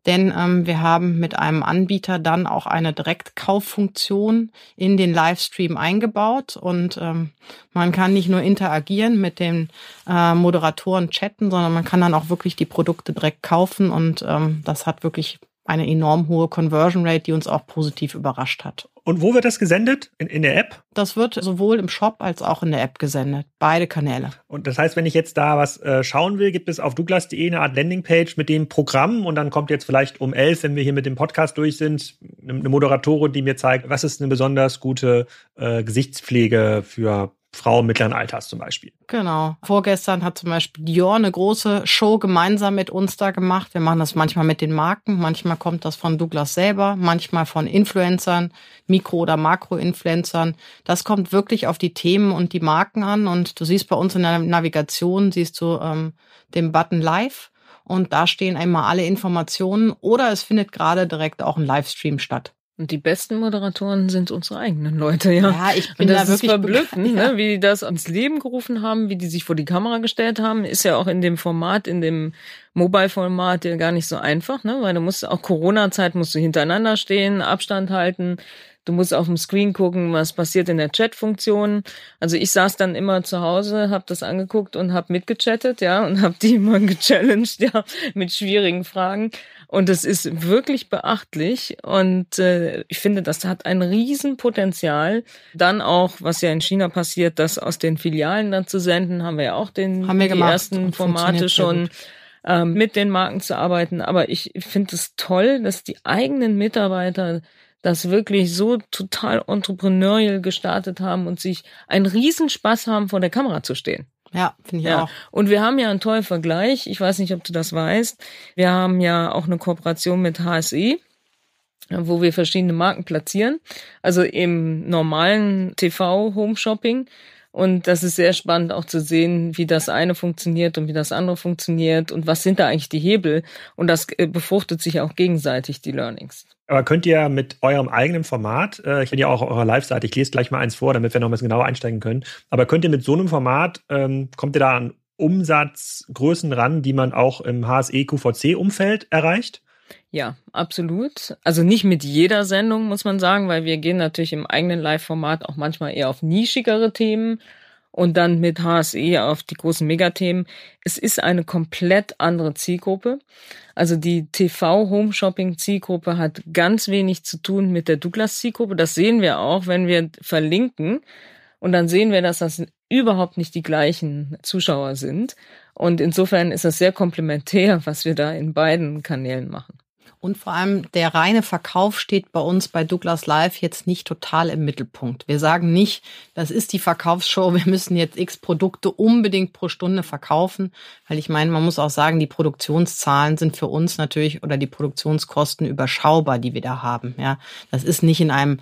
Denn ähm, wir haben mit einem Anbieter dann auch eine Direktkauffunktion in den Livestream eingebaut. Und ähm, man kann nicht nur interagieren mit den äh, Moderatoren chatten, sondern man kann dann auch wirklich die Produkte direkt kaufen. Und ähm, das hat wirklich eine enorm hohe Conversion Rate, die uns auch positiv überrascht hat. Und wo wird das gesendet? In, in der App? Das wird sowohl im Shop als auch in der App gesendet. Beide Kanäle. Und das heißt, wenn ich jetzt da was äh, schauen will, gibt es auf douglas.de eine Art Landingpage mit dem Programm und dann kommt jetzt vielleicht um elf, wenn wir hier mit dem Podcast durch sind, eine Moderatorin, die mir zeigt, was ist eine besonders gute äh, Gesichtspflege für Frau mittleren Alters zum Beispiel. Genau. Vorgestern hat zum Beispiel Dior eine große Show gemeinsam mit uns da gemacht. Wir machen das manchmal mit den Marken, manchmal kommt das von Douglas selber, manchmal von Influencern, Mikro- oder Makro-Influencern. Das kommt wirklich auf die Themen und die Marken an. Und du siehst bei uns in der Navigation, siehst du ähm, den Button Live. Und da stehen einmal alle Informationen oder es findet gerade direkt auch ein Livestream statt. Und die besten Moderatoren sind unsere eigenen Leute, ja. Ja, ich bin und das da wirklich ist verblüffend, ja. ne, wie die das ans Leben gerufen haben, wie die sich vor die Kamera gestellt haben, ist ja auch in dem Format, in dem Mobile-Format ja gar nicht so einfach, ne, weil du musst auch Corona-Zeit musst du hintereinander stehen, Abstand halten, du musst auf dem Screen gucken, was passiert in der Chat-Funktion. Also ich saß dann immer zu Hause, habe das angeguckt und habe mitgechattet, ja, und habe die immer gechallenged, ja, mit schwierigen Fragen. Und es ist wirklich beachtlich und äh, ich finde, das hat ein Riesenpotenzial. Dann auch, was ja in China passiert, das aus den Filialen dann zu senden, haben wir ja auch den Haben wir die ersten Formate schon ähm, mit den Marken zu arbeiten. Aber ich finde es toll, dass die eigenen Mitarbeiter das wirklich so total entrepreneurial gestartet haben und sich einen Riesenspaß haben, vor der Kamera zu stehen. Ja, finde ich Ja, auch. und wir haben ja einen tollen Vergleich. Ich weiß nicht, ob du das weißt. Wir haben ja auch eine Kooperation mit HSE, wo wir verschiedene Marken platzieren. Also im normalen TV-Home-Shopping. Und das ist sehr spannend auch zu sehen, wie das eine funktioniert und wie das andere funktioniert und was sind da eigentlich die Hebel. Und das äh, befruchtet sich auch gegenseitig, die Learnings. Aber könnt ihr mit eurem eigenen Format, äh, ich bin ja auch auf eurer Live-Seite, ich lese gleich mal eins vor, damit wir noch ein bisschen genauer einsteigen können, aber könnt ihr mit so einem Format, ähm, kommt ihr da an Umsatzgrößen ran, die man auch im HSE-QVC-Umfeld erreicht? Ja, absolut. Also nicht mit jeder Sendung, muss man sagen, weil wir gehen natürlich im eigenen Live-Format auch manchmal eher auf nischigere Themen und dann mit HSE auf die großen Megathemen. Es ist eine komplett andere Zielgruppe. Also die TV-Home-Shopping-Zielgruppe hat ganz wenig zu tun mit der Douglas-Zielgruppe. Das sehen wir auch, wenn wir verlinken. Und dann sehen wir, dass das überhaupt nicht die gleichen Zuschauer sind. Und insofern ist das sehr komplementär, was wir da in beiden Kanälen machen. Und vor allem der reine Verkauf steht bei uns bei Douglas Live jetzt nicht total im Mittelpunkt. Wir sagen nicht, das ist die Verkaufsshow, wir müssen jetzt x Produkte unbedingt pro Stunde verkaufen, weil ich meine, man muss auch sagen, die Produktionszahlen sind für uns natürlich oder die Produktionskosten überschaubar, die wir da haben. Ja, das ist nicht in einem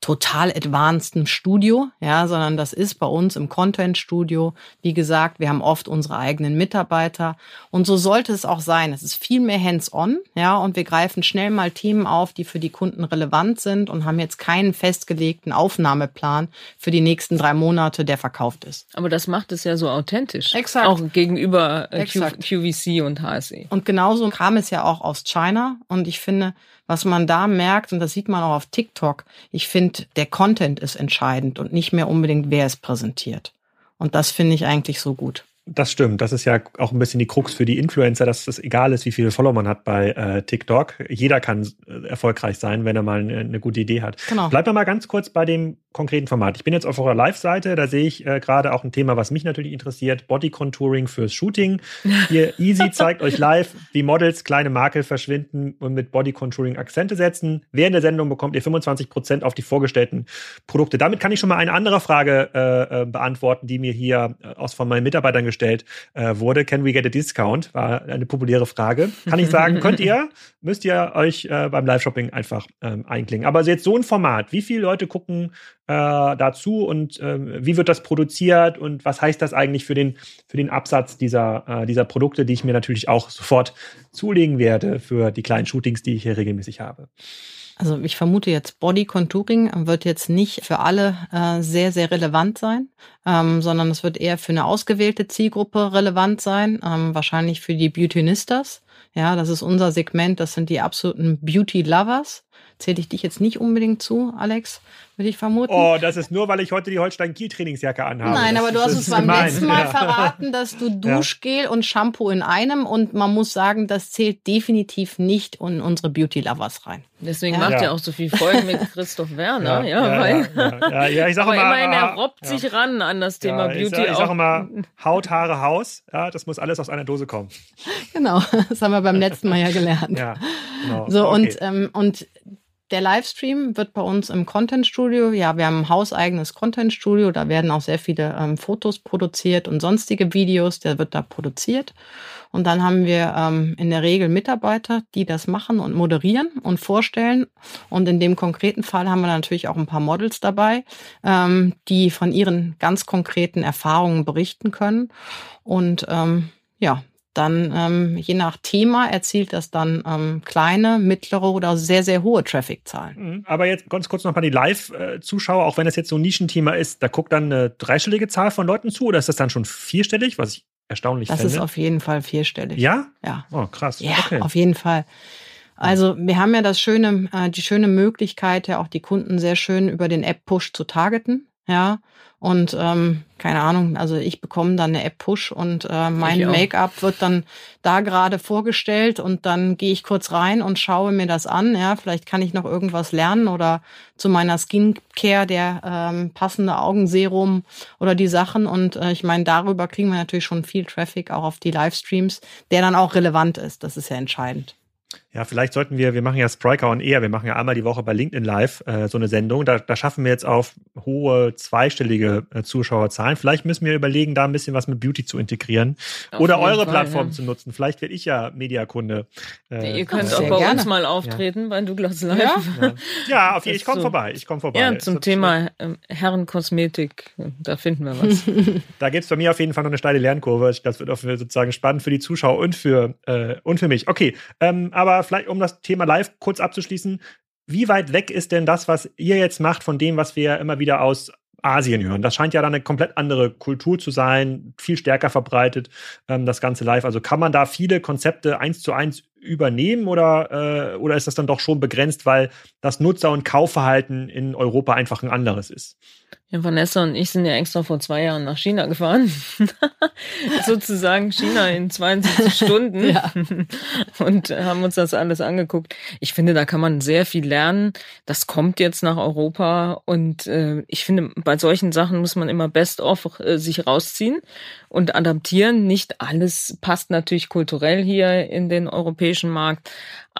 total advanceden Studio, ja, sondern das ist bei uns im Content Studio. Wie gesagt, wir haben oft unsere eigenen Mitarbeiter und so sollte es auch sein. Es ist viel mehr hands-on, ja, und wir greifen schnell mal Themen auf, die für die Kunden relevant sind und haben jetzt keinen festgelegten Aufnahmeplan für die nächsten drei Monate, der verkauft ist. Aber das macht es ja so authentisch. Exakt. Auch gegenüber äh, Exakt. QVC und HSE. Und genauso kam es ja auch aus China. Und ich finde, was man da merkt, und das sieht man auch auf TikTok, ich finde, der Content ist entscheidend und nicht mehr unbedingt, wer es präsentiert. Und das finde ich eigentlich so gut. Das stimmt. Das ist ja auch ein bisschen die Krux für die Influencer, dass es egal ist, wie viele Follower man hat bei äh, TikTok. Jeder kann äh, erfolgreich sein, wenn er mal eine, eine gute Idee hat. Genau. Bleiben wir mal ganz kurz bei dem konkreten Format. Ich bin jetzt auf eurer Live-Seite, da sehe ich äh, gerade auch ein Thema, was mich natürlich interessiert, Body Contouring fürs Shooting. Hier Easy zeigt euch live, wie Models kleine Makel verschwinden und mit Body Contouring Akzente setzen. Während der Sendung bekommt ihr 25% auf die vorgestellten Produkte. Damit kann ich schon mal eine andere Frage äh, äh, beantworten, die mir hier äh, aus von meinen Mitarbeitern gestellt äh, wurde. Can we get a discount? War eine populäre Frage. Kann ich sagen, könnt ihr, müsst ihr euch äh, beim Live-Shopping einfach ähm, einklingen. Aber jetzt so ein Format, wie viele Leute gucken äh, dazu und äh, wie wird das produziert und was heißt das eigentlich für den, für den Absatz dieser, äh, dieser Produkte, die ich mir natürlich auch sofort zulegen werde für die kleinen Shootings, die ich hier regelmäßig habe. Also ich vermute jetzt Body Contouring wird jetzt nicht für alle äh, sehr, sehr relevant sein, ähm, sondern es wird eher für eine ausgewählte Zielgruppe relevant sein, ähm, wahrscheinlich für die Beautynistas. Ja, das ist unser Segment, das sind die absoluten Beauty Lovers. Zähle ich dich jetzt nicht unbedingt zu, Alex, würde ich vermuten. Oh, das ist nur, weil ich heute die Holstein-Kiel-Trainingsjacke anhabe. Nein, das, aber du hast uns ist beim gemein. letzten Mal Ja. verraten, dass du Duschgel und Shampoo in einem und man muss sagen, das zählt definitiv nicht in unsere Beauty Lovers rein. Deswegen Ja. macht Ja. er auch so viel Folgen mit Christoph Werner, ja, ja, weil. ja, ja, ja, ja, ich sage aber immer, immerhin, er robbt ja. sich ran an das Thema ja, Beauty. Ich, sag- ich sage immer, Haut, Haare, Haus. Ja, das muss alles aus einer Dose kommen. Genau, das haben wir beim letzten Mal ja gelernt. Ja, genau. So, Okay. und, ähm, und der Livestream wird bei uns im Content Studio, ja, wir haben ein hauseigenes Content Studio, da werden auch sehr viele ähm, Fotos produziert und sonstige Videos, der wird da produziert. Und dann haben wir ähm, in der Regel Mitarbeiter, die das machen und moderieren und vorstellen. Und in dem konkreten Fall haben wir natürlich auch ein paar Models dabei, ähm, die von ihren ganz konkreten Erfahrungen berichten können. Und ähm, ja, dann ähm, je nach Thema erzielt das dann ähm, kleine, mittlere oder sehr, sehr hohe Traffic-Zahlen. Mhm. Aber jetzt ganz kurz nochmal die Live-Zuschauer, auch wenn das jetzt so ein Nischenthema ist, da guckt dann eine dreistellige Zahl von Leuten zu oder ist das dann schon vierstellig, was ich erstaunlich das finde? Das ist auf jeden Fall vierstellig. Ja? Ja. Oh, krass. Ja, okay. auf jeden Fall. Also wir haben ja das schöne, äh, die schöne Möglichkeit, ja auch die Kunden sehr schön über den App-Push zu targeten. Ja, und ähm, keine Ahnung, also ich bekomme dann eine App-Push und äh, mein Make-up wird dann da gerade vorgestellt und dann gehe ich kurz rein und schaue mir das an. Ja, vielleicht kann ich noch irgendwas lernen oder zu meiner Skincare der ähm, passende Augenserum oder die Sachen. Und äh, ich meine, darüber kriegen wir natürlich schon viel Traffic auch auf die Livestreams, der dann auch relevant ist. Das ist ja entscheidend. Ja, vielleicht sollten wir, wir machen ja Spriker on Air, wir machen ja einmal die Woche bei LinkedIn Live äh, so eine Sendung. Da, da schaffen wir jetzt auf hohe zweistellige äh, Zuschauerzahlen. Vielleicht müssen wir überlegen, da ein bisschen was mit Beauty zu integrieren auf oder eure Fall, Plattform ja. zu nutzen. Vielleicht werde ich ja Mediakunde. Äh, ihr könnt auch bei gerne. uns mal auftreten ja. bei Douglas Live. Ja, ja. ja auf jeden Fall. Ich komme so, vorbei. Ich komme vorbei. Ja, zum Thema äh, Herrenkosmetik, da finden wir was. da gibt es bei mir auf jeden Fall noch eine steile Lernkurve. Das wird auch sozusagen spannend für die Zuschauer und für, äh, und für mich. Okay, ähm, vielleicht, um das Thema live kurz abzuschließen, wie weit weg ist denn das, was ihr jetzt macht, von dem, was wir immer wieder aus Asien hören. Das scheint ja dann eine komplett andere Kultur zu sein, viel stärker verbreitet, ähm, das Ganze live. Also kann man da viele Konzepte eins zu eins übernehmen oder, äh, oder ist das dann doch schon begrenzt, weil das Nutzer- und Kaufverhalten in Europa einfach ein anderes ist? Ja, Vanessa und ich sind ja extra vor zwei Jahren nach China gefahren. Sozusagen China in 72 Stunden. ja. Und haben uns das alles angeguckt. Ich finde, da kann man sehr viel lernen. Das kommt jetzt nach Europa. Und äh, ich finde, bei solchen Sachen muss man immer best of äh, sich rausziehen und adaptieren. Nicht alles passt natürlich kulturell hier in den europäischen Markt.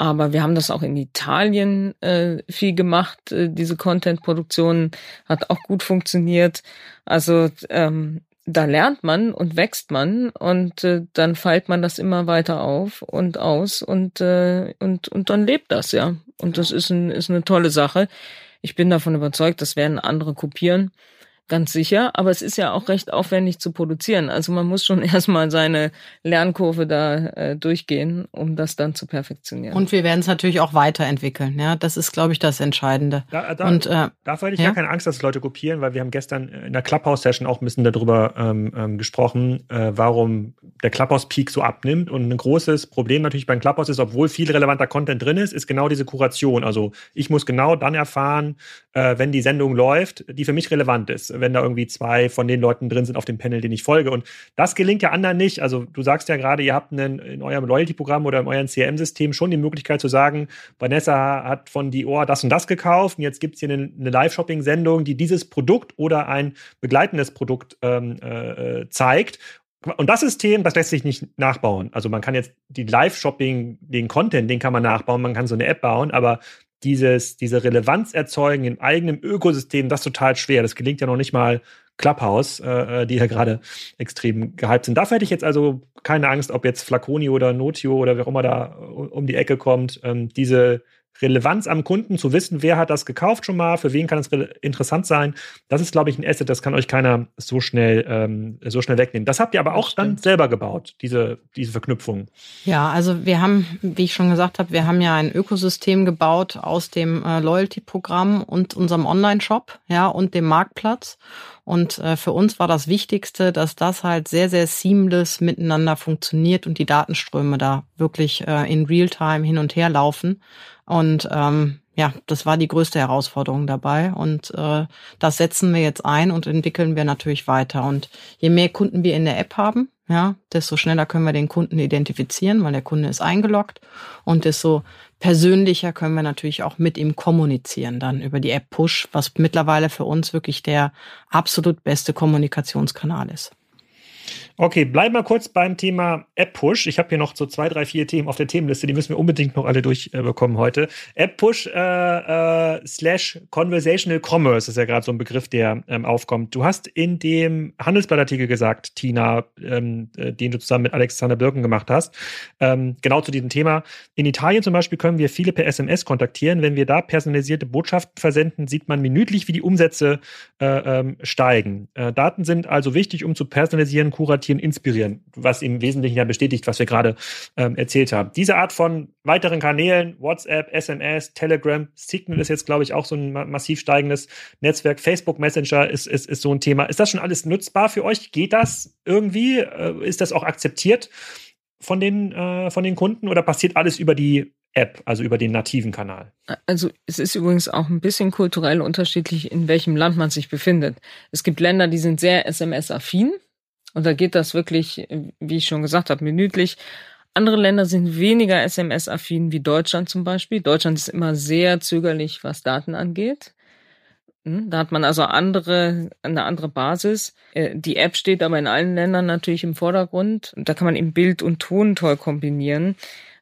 Aber wir haben das auch in Italien äh, viel gemacht. Äh, diese Content-Produktion hat auch gut funktioniert. Also ähm, da lernt man und wächst man und äh, dann feilt man das immer weiter auf und aus und äh, und und dann lebt das ja und das ist ein, ist eine tolle Sache. Ich bin davon überzeugt, das werden andere kopieren ganz sicher, aber es ist ja auch recht aufwendig zu produzieren. Also man muss schon erstmal seine Lernkurve da äh, durchgehen, um das dann zu perfektionieren. Und wir werden es natürlich auch weiterentwickeln. Ja, das ist, glaube ich, das Entscheidende. Da, da, Und äh, dafür hätte ich ja? gar keine Angst, dass Leute kopieren, weil wir haben gestern in der Clubhouse-Session auch ein bisschen darüber ähm, ähm, gesprochen, äh, warum der Clubhouse-Peak so abnimmt. Und ein großes Problem natürlich beim Clubhouse ist, obwohl viel relevanter Content drin ist, ist genau diese Kuration. Also ich muss genau dann erfahren, äh, wenn die Sendung läuft, die für mich relevant ist wenn da irgendwie zwei von den Leuten drin sind auf dem Panel, den ich folge. Und das gelingt ja anderen nicht. Also du sagst ja gerade, ihr habt einen, in eurem Loyalty-Programm oder in eurem CRM-System schon die Möglichkeit zu sagen, Vanessa hat von Dior das und das gekauft und jetzt gibt es hier eine, eine Live-Shopping-Sendung, die dieses Produkt oder ein begleitendes Produkt ähm, äh, zeigt. Und das System, das lässt sich nicht nachbauen. Also man kann jetzt die Live-Shopping, den Content, den kann man nachbauen, man kann so eine App bauen, aber dieses, diese Relevanz erzeugen im eigenen Ökosystem, das ist total schwer. Das gelingt ja noch nicht mal Clubhouse, äh, die ja gerade extrem gehypt sind. Dafür hätte ich jetzt also keine Angst, ob jetzt Flaconi oder Notio oder wer auch immer da um die Ecke kommt, ähm, diese Relevanz am Kunden, zu wissen, wer hat das gekauft schon mal, für wen kann es interessant sein. Das ist, glaube ich, ein Asset, das kann euch keiner so schnell, ähm, so schnell wegnehmen. Das habt ihr aber auch dann selber gebaut, diese, diese Verknüpfung. Ja, also wir haben, wie ich schon gesagt habe, wir haben ja ein Ökosystem gebaut aus dem äh, Loyalty-Programm und unserem Online-Shop, ja, und dem Marktplatz. Und äh, für uns war das Wichtigste, dass das halt sehr, sehr seamless miteinander funktioniert und die Datenströme da wirklich äh, in Realtime hin und her laufen. Und ähm, ja, das war die größte Herausforderung dabei. Und äh, das setzen wir jetzt ein und entwickeln wir natürlich weiter. Und je mehr Kunden wir in der App haben, ja, desto schneller können wir den Kunden identifizieren, weil der Kunde ist eingeloggt. Und desto persönlicher können wir natürlich auch mit ihm kommunizieren, dann über die App Push, was mittlerweile für uns wirklich der absolut beste Kommunikationskanal ist. Okay, bleiben wir kurz beim Thema App-Push. Ich habe hier noch so zwei, drei, vier Themen auf der Themenliste, die müssen wir unbedingt noch alle durchbekommen äh, heute. App-Push äh, äh, slash Conversational Commerce ist ja gerade so ein Begriff, der ähm, aufkommt. Du hast in dem Handelsblattartikel gesagt, Tina, ähm, äh, den du zusammen mit Alexander Birken gemacht hast, ähm, genau zu diesem Thema. In Italien zum Beispiel können wir viele per SMS kontaktieren. Wenn wir da personalisierte Botschaften versenden, sieht man minütlich, wie die Umsätze äh, ähm, steigen. Äh, Daten sind also wichtig, um zu personalisieren, kuratieren, kontaktieren, inspirieren, was im Wesentlichen ja bestätigt, was wir gerade ähm, erzählt haben. Diese Art von weiteren Kanälen, WhatsApp, SMS, Telegram, Signal ist jetzt, glaube ich, auch so ein massiv steigendes Netzwerk. Facebook Messenger ist, ist, ist so ein Thema. Ist das schon alles nutzbar für euch? Geht das irgendwie? Äh, ist das auch akzeptiert von den, äh, von den Kunden oder passiert alles über die App, also über den nativen Kanal. Also es ist übrigens auch ein bisschen kulturell unterschiedlich, in welchem Land man sich befindet. Es gibt Länder, die sind sehr SMS-affin. Und da geht das wirklich, wie ich schon gesagt habe, minütlich. Andere Länder sind weniger SMS-affin wie Deutschland zum Beispiel. Deutschland ist immer sehr zögerlich, was Daten angeht. Hm, da hat man also andere, eine andere Basis. Äh, die App steht aber in allen Ländern natürlich im Vordergrund. Da kann man eben Bild und Ton toll kombinieren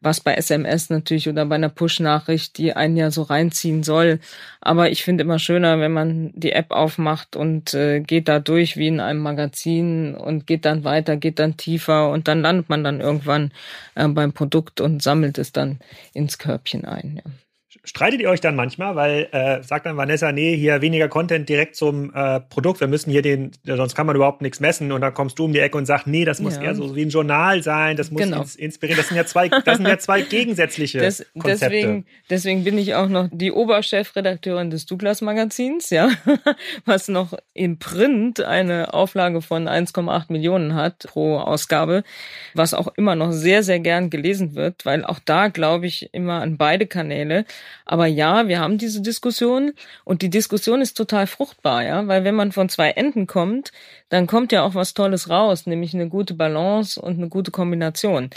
was bei SMS natürlich oder bei einer Push-Nachricht, die einen ja so reinziehen soll. Aber ich finde immer schöner, wenn man die App aufmacht und äh, geht da durch wie in einem Magazin und geht dann weiter, geht dann tiefer und dann landet man dann irgendwann äh, beim Produkt und sammelt es dann ins Körbchen ein. Ja. Streitet ihr euch dann manchmal, weil äh, sagt dann Vanessa, nee, hier weniger Content direkt zum äh, Produkt, wir müssen hier den, sonst kann man überhaupt nichts messen und dann kommst du um die Ecke und sagst, nee, das muss ja. eher so wie ein Journal sein, das muss genau. ins, inspirieren. Das sind ja zwei, das sind ja zwei gegensätzliche das, Konzepte. Deswegen, deswegen bin ich auch noch die Oberchefredakteurin des Douglas Magazins, ja, was noch im Print eine Auflage von 1,8 Millionen hat pro Ausgabe, was auch immer noch sehr, sehr gern gelesen wird, weil auch da glaube ich immer an beide Kanäle. Aber ja, wir haben diese Diskussion und die Diskussion ist total fruchtbar, ja, weil wenn man von zwei Enden kommt, dann kommt ja auch was Tolles raus, nämlich eine gute Balance und eine gute Kombination.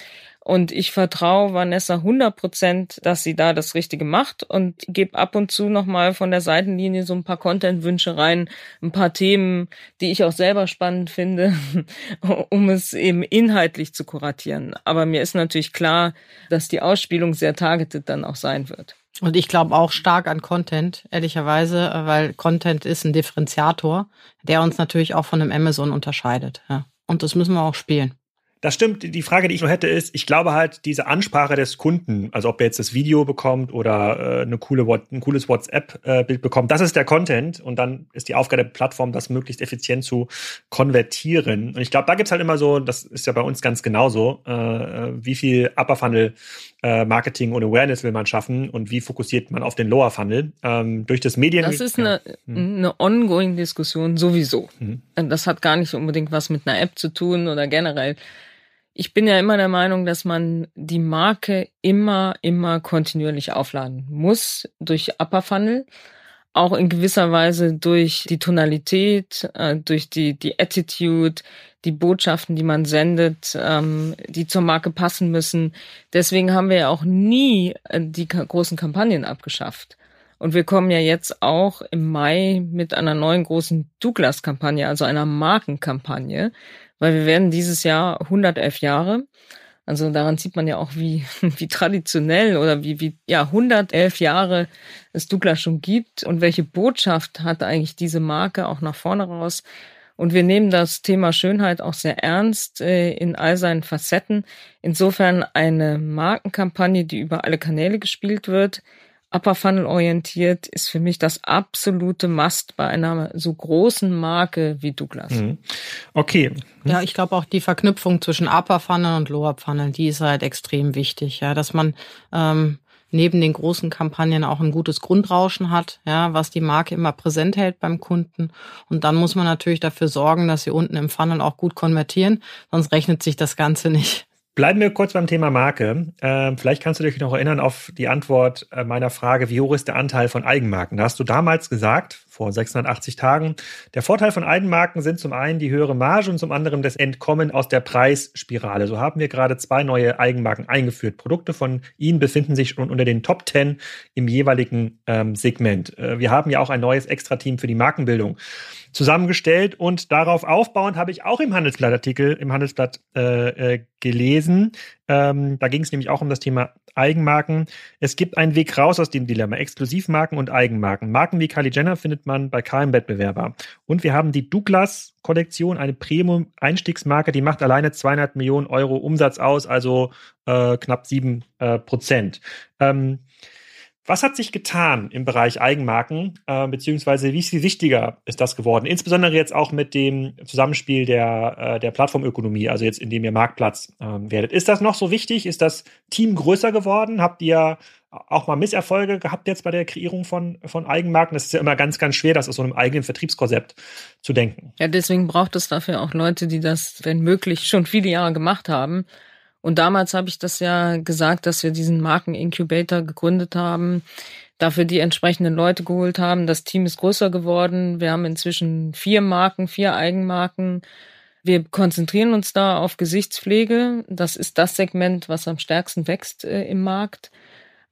Und ich vertraue Vanessa 100 Prozent, dass sie da das Richtige macht und gebe ab und zu nochmal von der Seitenlinie so ein paar Content-Wünsche rein, ein paar Themen, die ich auch selber spannend finde, um es eben inhaltlich zu kuratieren. Aber mir ist natürlich klar, dass die Ausspielung sehr targeted dann auch sein wird. Und ich glaube auch stark an Content, ehrlicherweise, weil Content ist ein Differenziator, der uns natürlich auch von einem Amazon unterscheidet. Ja. Und das müssen wir auch spielen. Das stimmt. Die Frage, die ich noch hätte, ist, ich glaube halt, diese Ansprache des Kunden, also ob er jetzt das Video bekommt oder äh, eine coole, ein cooles WhatsApp-Bild bekommt, das ist der Content und dann ist die Aufgabe der Plattform, das möglichst effizient zu konvertieren. Und ich glaube, da gibt's halt immer so, das ist ja bei uns ganz genauso, äh, wie viel Upper Funnel äh, Marketing und Awareness will man schaffen und wie fokussiert man auf den Lower Funnel ähm, durch das Medien. Das ist eine, ja. Hm. eine ongoing Diskussion sowieso. Mhm. Das hat gar nicht unbedingt was mit einer App zu tun oder generell ich bin ja immer der Meinung, dass man die Marke immer, immer kontinuierlich aufladen muss durch Upper Funnel. Auch in gewisser Weise durch die Tonalität, äh, durch die, die Attitude, die Botschaften, die man sendet, ähm, die zur Marke passen müssen. Deswegen haben wir ja auch nie äh, die großen Kampagnen abgeschafft. Und wir kommen ja jetzt auch im Mai mit einer neuen großen Douglas-Kampagne, also einer Markenkampagne, weil wir werden dieses Jahr 111 Jahre. Also daran sieht man ja auch, wie, wie traditionell oder wie, wie, ja, 111 Jahre es Douglas schon gibt und welche Botschaft hat eigentlich diese Marke auch nach vorne raus. Und wir nehmen das Thema Schönheit auch sehr ernst äh, in all seinen Facetten. Insofern eine Markenkampagne, die über alle Kanäle gespielt wird, Upper Funnel orientiert, ist für mich das absolute Must bei einer so großen Marke wie Douglas. Mhm. Okay. Ja, ich glaube auch die Verknüpfung zwischen Upper Funnel und Lower Funnel, die ist halt extrem wichtig, ja, dass man ähm, neben den großen Kampagnen auch ein gutes Grundrauschen hat, ja, was die Marke immer präsent hält beim Kunden. Und dann muss man natürlich dafür sorgen, dass sie unten im Funnel auch gut konvertieren, sonst rechnet sich das Ganze nicht. Bleiben wir kurz beim Thema Marke. Ähm, vielleicht kannst du dich noch erinnern auf die Antwort äh, meiner Frage, wie hoch ist der Anteil von Eigenmarken? Da hast du damals gesagt, vor 680 Tagen. Der Vorteil von Eigenmarken sind zum einen die höhere Marge und zum anderen das Entkommen aus der Preisspirale. So haben wir gerade zwei neue Eigenmarken eingeführt. Produkte von ihnen befinden sich schon unter den Top 10 im jeweiligen ähm, Segment. Äh, wir haben ja auch ein neues Extra-Team für die Markenbildung zusammengestellt und darauf aufbauend habe ich auch im Handelsblattartikel im Handelsblatt äh, äh, gelesen. Ähm, da ging es nämlich auch um das Thema Eigenmarken. Es gibt einen Weg raus aus dem Dilemma. Exklusivmarken und Eigenmarken. Marken wie Kylie Jenner findet man bei keinem Wettbewerber. Und wir haben die Douglas-Kollektion, eine Premium-Einstiegsmarke, die macht alleine 200 Millionen Euro Umsatz aus, also äh, knapp sieben äh, Prozent. Ähm, was hat sich getan im Bereich Eigenmarken, äh, beziehungsweise wie viel wichtiger ist das geworden? Insbesondere jetzt auch mit dem Zusammenspiel der, äh, der Plattformökonomie, also jetzt indem ihr Marktplatz äh, werdet. Ist das noch so wichtig? Ist das Team größer geworden? Habt ihr auch mal Misserfolge gehabt jetzt bei der Kreierung von, von Eigenmarken? Das ist ja immer ganz, ganz schwer, das aus so einem eigenen Vertriebskonzept zu denken. Ja, deswegen braucht es dafür auch Leute, die das, wenn möglich, schon viele Jahre gemacht haben und damals habe ich das ja gesagt, dass wir diesen Markenincubator gegründet haben, dafür die entsprechenden Leute geholt haben. Das Team ist größer geworden. Wir haben inzwischen vier Marken, vier Eigenmarken. Wir konzentrieren uns da auf Gesichtspflege. Das ist das Segment, was am stärksten wächst äh, im Markt.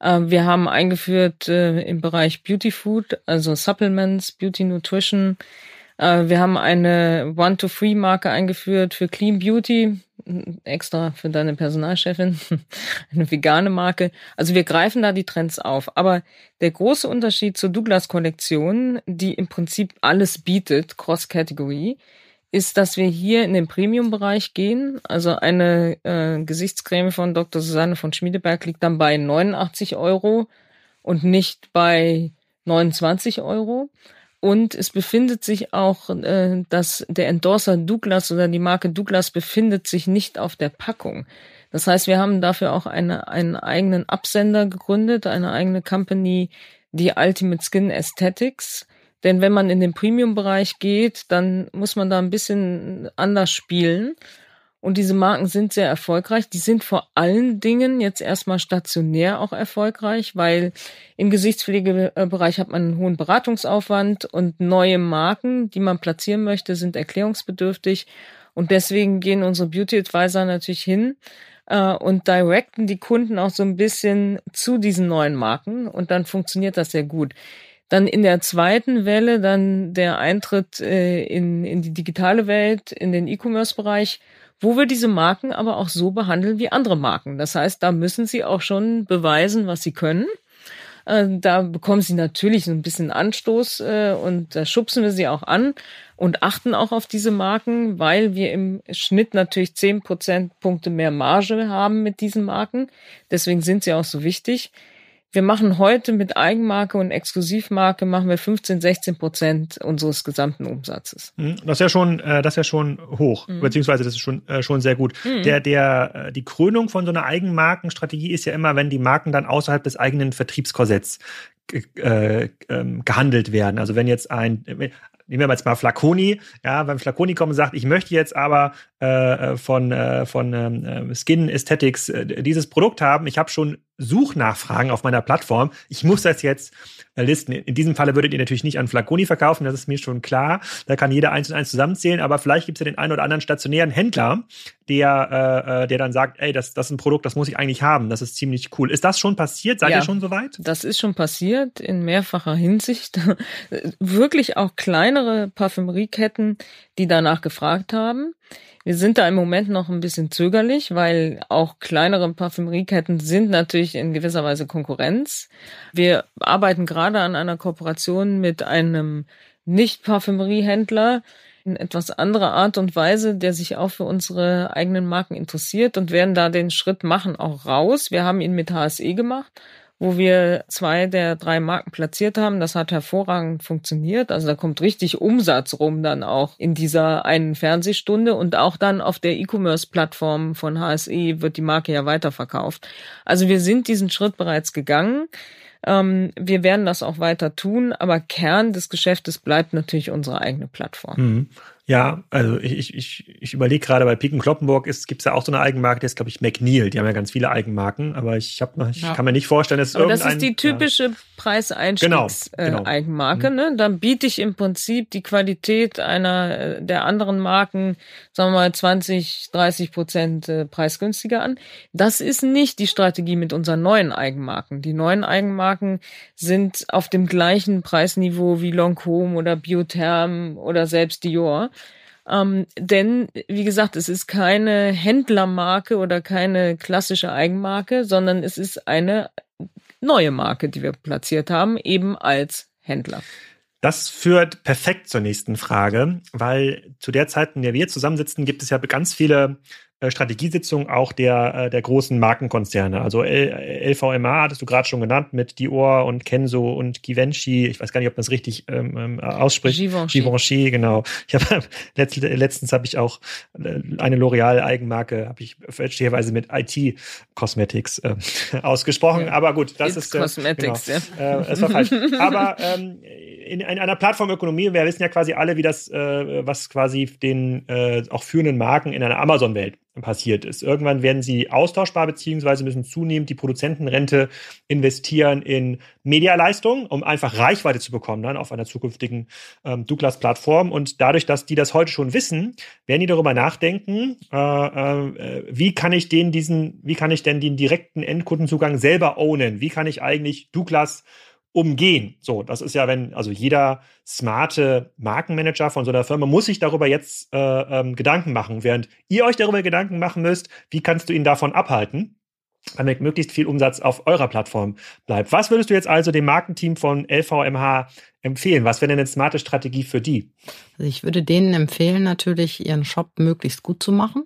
Äh, wir haben eingeführt äh, im Bereich Beauty Food, also Supplements, Beauty Nutrition. Äh, wir haben eine One-to-Free-Marke eingeführt für Clean Beauty extra für deine Personalchefin, eine vegane Marke. Also wir greifen da die Trends auf. Aber der große Unterschied zur Douglas-Kollektion, die im Prinzip alles bietet, Cross-Category, ist, dass wir hier in den Premium-Bereich gehen. Also eine äh, Gesichtscreme von Dr. Susanne von Schmiedeberg liegt dann bei 89 Euro und nicht bei 29 Euro. Und es befindet sich auch, äh, dass der Endorser Douglas oder die Marke Douglas befindet sich nicht auf der Packung. Das heißt, wir haben dafür auch eine, einen eigenen Absender gegründet, eine eigene Company, die Ultimate Skin Aesthetics. Denn wenn man in den Premium-Bereich geht, dann muss man da ein bisschen anders spielen. Und diese Marken sind sehr erfolgreich. Die sind vor allen Dingen jetzt erstmal stationär auch erfolgreich, weil im Gesichtspflegebereich hat man einen hohen Beratungsaufwand und neue Marken, die man platzieren möchte, sind erklärungsbedürftig. Und deswegen gehen unsere Beauty Advisor natürlich hin äh, und directen die Kunden auch so ein bisschen zu diesen neuen Marken. Und dann funktioniert das sehr gut. Dann in der zweiten Welle dann der Eintritt äh, in, in die digitale Welt, in den E-Commerce-Bereich wo wir diese Marken aber auch so behandeln wie andere Marken. Das heißt, da müssen sie auch schon beweisen, was sie können. Äh, da bekommen sie natürlich ein bisschen Anstoß äh, und da schubsen wir sie auch an und achten auch auf diese Marken, weil wir im Schnitt natürlich zehn Prozentpunkte mehr Marge haben mit diesen Marken. Deswegen sind sie auch so wichtig. Wir machen heute mit Eigenmarke und Exklusivmarke machen wir 15, 16 Prozent unseres gesamten Umsatzes. Mhm. Das ist ja schon, äh, das ist ja schon hoch, mhm. beziehungsweise das ist schon, äh, schon sehr gut. Mhm. Der, der, äh, die Krönung von so einer Eigenmarkenstrategie ist ja immer, wenn die Marken dann außerhalb des eigenen Vertriebskorsetts äh, ähm, gehandelt werden. Also wenn jetzt ein, nehmen wir jetzt mal Flaconi, ja, beim Flaconi kommen und sagt, ich möchte jetzt aber äh, von, äh, von ähm, Skin Aesthetics äh, dieses Produkt haben, ich habe schon Suchnachfragen auf meiner Plattform. Ich muss das jetzt äh, listen. In diesem Falle würdet ihr natürlich nicht an Flaconi verkaufen, das ist mir schon klar. Da kann jeder eins und eins zusammenzählen, aber vielleicht gibt es ja den einen oder anderen stationären Händler, der, äh, äh, der dann sagt, ey, das, das ist ein Produkt, das muss ich eigentlich haben. Das ist ziemlich cool. Ist das schon passiert? Seid ja, ihr schon soweit? Das ist schon passiert in mehrfacher Hinsicht. Wirklich auch kleinere Parfümerieketten, die danach gefragt haben. Wir sind da im Moment noch ein bisschen zögerlich, weil auch kleinere Parfümerieketten sind natürlich in gewisser Weise Konkurrenz. Wir arbeiten gerade an einer Kooperation mit einem Nicht-Parfümeriehändler in etwas anderer Art und Weise, der sich auch für unsere eigenen Marken interessiert und werden da den Schritt machen, auch raus. Wir haben ihn mit HSE gemacht wo wir zwei der drei Marken platziert haben. Das hat hervorragend funktioniert. Also da kommt richtig Umsatz rum dann auch in dieser einen Fernsehstunde und auch dann auf der E-Commerce-Plattform von HSE wird die Marke ja weiterverkauft. Also wir sind diesen Schritt bereits gegangen. Ähm, wir werden das auch weiter tun, aber Kern des Geschäftes bleibt natürlich unsere eigene Plattform. Mhm. Ja, also ich, ich, ich überlege gerade, bei Piken Kloppenburg gibt es ja auch so eine Eigenmarke, die ist, glaube ich, McNeil. Die haben ja ganz viele Eigenmarken, aber ich, hab noch, ich ja. kann mir nicht vorstellen, dass aber das ist die typische ja. Preiseinstiegs-Eigenmarke. Genau, genau. äh, ne? Dann biete ich im Prinzip die Qualität einer äh, der anderen Marken, sagen wir mal, 20, 30 Prozent äh, preisgünstiger an. Das ist nicht die Strategie mit unseren neuen Eigenmarken. Die neuen Eigenmarken sind auf dem gleichen Preisniveau wie Lancôme oder Biotherm oder selbst Dior. Ähm, denn, wie gesagt, es ist keine Händlermarke oder keine klassische Eigenmarke, sondern es ist eine neue Marke, die wir platziert haben, eben als Händler. Das führt perfekt zur nächsten Frage, weil zu der Zeit, in der wir zusammensitzen, gibt es ja ganz viele Strategiesitzung auch der, äh, der großen Markenkonzerne. Also LVMA hattest du gerade schon genannt mit Dior und Kenzo und Givenchy. Ich weiß gar nicht, ob man das richtig ähm, ähm ausspricht. Givenchy. Givenchy, genau. Ich habe letztens habe ich auch äh, eine L'Oreal Eigenmarke habe ich fälschlicherweise mit IT Cosmetics äh, ausgesprochen. Ja. Aber gut, das It's ist äh, Cosmetics. Genau. Ja. Äh, das war falsch. Aber ähm, in, in einer Plattformökonomie, wir wissen ja quasi alle, wie das, äh, was quasi den äh, auch führenden Marken in einer Amazon-Welt passiert ist. Irgendwann werden sie austauschbar beziehungsweise müssen zunehmend die Produzentenrente investieren in Medialeistung, um einfach Reichweite zu bekommen dann auf einer zukünftigen ähm, Douglas-Plattform. Und dadurch, dass die das heute schon wissen, werden die darüber nachdenken, äh, äh, wie kann ich den diesen, wie kann ich denn den direkten Endkundenzugang selber ownen? Wie kann ich eigentlich Douglas umgehen. So, das ist ja, wenn, also jeder smarte Markenmanager von so einer Firma muss sich darüber jetzt äh, ähm, Gedanken machen, während ihr euch darüber Gedanken machen müsst, wie kannst du ihn davon abhalten, damit möglichst viel Umsatz auf eurer Plattform bleibt. Was würdest du jetzt also dem Markenteam von LVMH empfehlen? Was wäre denn eine smarte Strategie für die? Also ich würde denen empfehlen, natürlich ihren Shop möglichst gut zu machen.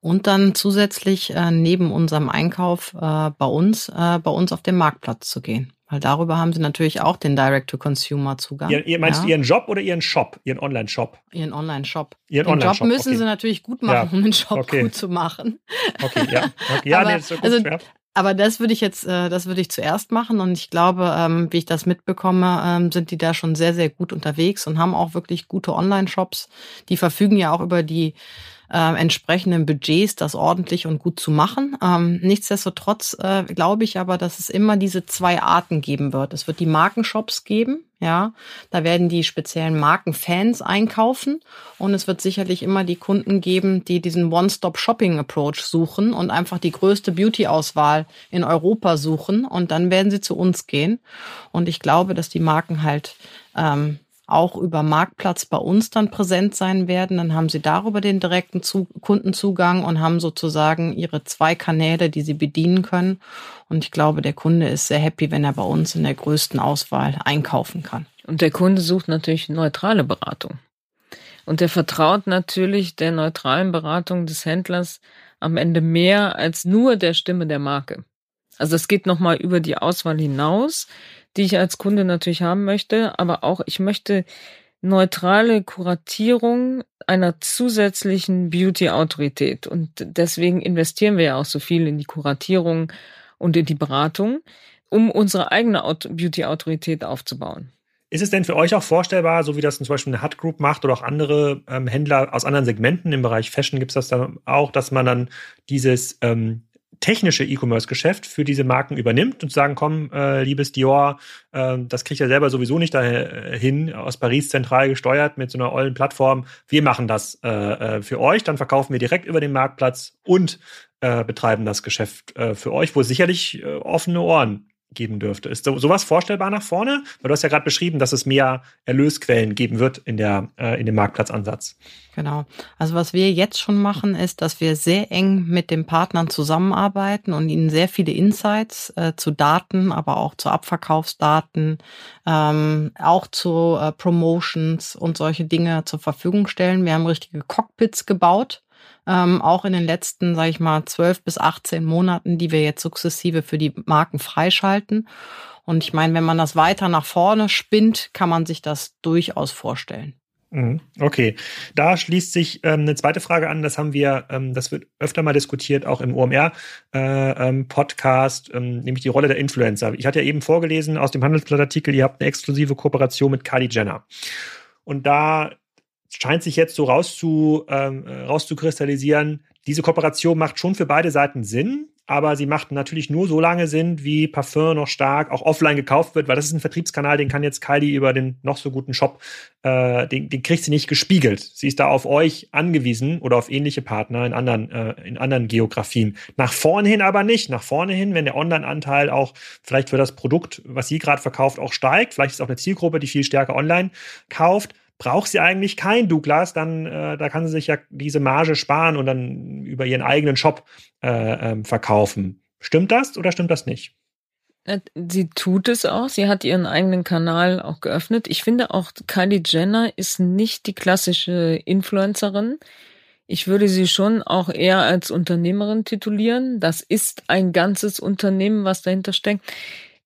Und dann zusätzlich äh, neben unserem Einkauf äh, bei uns, äh, bei uns auf den Marktplatz zu gehen. Weil darüber haben sie natürlich auch den Direct-to-Consumer-Zugang. Ihr, ihr meinst ja? ihren Job oder ihren Shop, ihren Online-Shop? Ihren Online-Shop. Ihren den Online Job müssen okay. sie natürlich gut machen, ja. um den Shop okay. gut zu machen. Okay, ja. Okay. Ja, aber, nee, ist so gut, also, ja. aber das würde ich jetzt, äh, das würde ich zuerst machen und ich glaube, ähm, wie ich das mitbekomme, ähm, sind die da schon sehr, sehr gut unterwegs und haben auch wirklich gute Online-Shops. Die verfügen ja auch über die äh, entsprechenden Budgets, das ordentlich und gut zu machen. Ähm, nichtsdestotrotz äh, glaube ich aber, dass es immer diese zwei Arten geben wird. Es wird die Markenshops geben, ja, da werden die speziellen Markenfans einkaufen und es wird sicherlich immer die Kunden geben, die diesen One-Stop-Shopping-Approach suchen und einfach die größte Beauty-Auswahl in Europa suchen und dann werden sie zu uns gehen. Und ich glaube, dass die Marken halt ähm, auch über Marktplatz bei uns dann präsent sein werden. Dann haben sie darüber den direkten Zu Kundenzugang und haben sozusagen ihre zwei Kanäle, die sie bedienen können. Und ich glaube, der Kunde ist sehr happy, wenn er bei uns in der größten Auswahl einkaufen kann. Und der Kunde sucht natürlich neutrale Beratung. Und der vertraut natürlich der neutralen Beratung des Händlers am Ende mehr als nur der Stimme der Marke. Also es geht nochmal über die Auswahl hinaus die ich als Kunde natürlich haben möchte, aber auch ich möchte neutrale Kuratierung einer zusätzlichen Beauty-Autorität. Und deswegen investieren wir ja auch so viel in die Kuratierung und in die Beratung, um unsere eigene Beauty-Autorität aufzubauen. Ist es denn für euch auch vorstellbar, so wie das zum Beispiel eine Hut Group macht oder auch andere ähm, Händler aus anderen Segmenten im Bereich Fashion gibt es das dann auch, dass man dann dieses ähm, technische E-Commerce-Geschäft für diese Marken übernimmt und sagen, komm, äh, liebes Dior, äh, das kriegt ihr selber sowieso nicht dahin, aus Paris zentral gesteuert mit so einer ollen Plattform. Wir machen das äh, äh, für euch, dann verkaufen wir direkt über den Marktplatz und äh, betreiben das Geschäft äh, für euch, wo sicherlich äh, offene Ohren geben dürfte. Ist sowas vorstellbar nach vorne? Weil du hast ja gerade beschrieben, dass es mehr Erlösquellen geben wird in, der, äh, in dem Marktplatzansatz. Genau. Also was wir jetzt schon machen, ist, dass wir sehr eng mit den Partnern zusammenarbeiten und ihnen sehr viele Insights äh, zu Daten, aber auch zu Abverkaufsdaten, ähm, auch zu äh, Promotions und solche Dinge zur Verfügung stellen. Wir haben richtige Cockpits gebaut ähm, auch in den letzten, sage ich mal, zwölf bis 18 Monaten, die wir jetzt sukzessive für die Marken freischalten. Und ich meine, wenn man das weiter nach vorne spinnt, kann man sich das durchaus vorstellen. Mhm. Okay, da schließt sich ähm, eine zweite Frage an. Das haben wir, ähm, das wird öfter mal diskutiert, auch im OMR-Podcast, äh, ähm, ähm, nämlich die Rolle der Influencer. Ich hatte ja eben vorgelesen aus dem Handelsblattartikel, ihr habt eine exklusive Kooperation mit Kylie Jenner. Und da scheint sich jetzt so rauszu, ähm, rauszukristallisieren, diese Kooperation macht schon für beide Seiten Sinn aber sie macht natürlich nur so lange Sinn, wie Parfum noch stark auch offline gekauft wird, weil das ist ein Vertriebskanal, den kann jetzt Kylie über den noch so guten Shop, äh, den, den kriegt sie nicht gespiegelt. Sie ist da auf euch angewiesen oder auf ähnliche Partner in anderen, äh, in anderen Geografien. Nach vorne hin aber nicht. Nach vorne hin, wenn der Online-Anteil auch vielleicht für das Produkt, was sie gerade verkauft, auch steigt, vielleicht ist auch eine Zielgruppe, die viel stärker online kauft, braucht sie eigentlich kein Douglas, dann äh, da kann sie sich ja diese Marge sparen und dann über ihren eigenen Shop äh, ähm, verkaufen. Stimmt das oder stimmt das nicht? Äh, sie tut es auch. Sie hat ihren eigenen Kanal auch geöffnet. Ich finde auch, Kylie Jenner ist nicht die klassische Influencerin. Ich würde sie schon auch eher als Unternehmerin titulieren. Das ist ein ganzes Unternehmen, was dahinter steckt.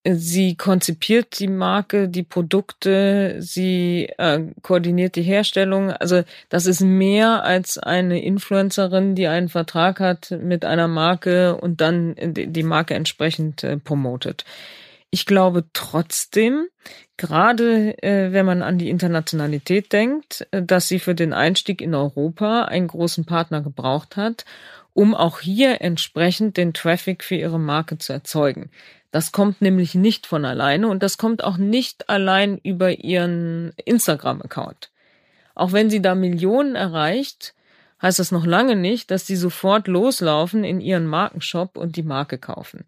Sie konzipiert die Marke, die Produkte, sie äh, koordiniert die Herstellung. Also das ist mehr als eine Influencerin, die einen Vertrag hat mit einer Marke und dann die Marke entsprechend äh, promotet. Ich glaube trotzdem, gerade äh, wenn man an die Internationalität denkt, äh, dass sie für den Einstieg in Europa einen großen Partner gebraucht hat, um auch hier entsprechend den Traffic für ihre Marke zu erzeugen. Das kommt nämlich nicht von alleine und das kommt auch nicht allein über ihren Instagram-Account. Auch wenn sie da Millionen erreicht, heißt das noch lange nicht, dass sie sofort loslaufen in ihren Markenshop und die Marke kaufen.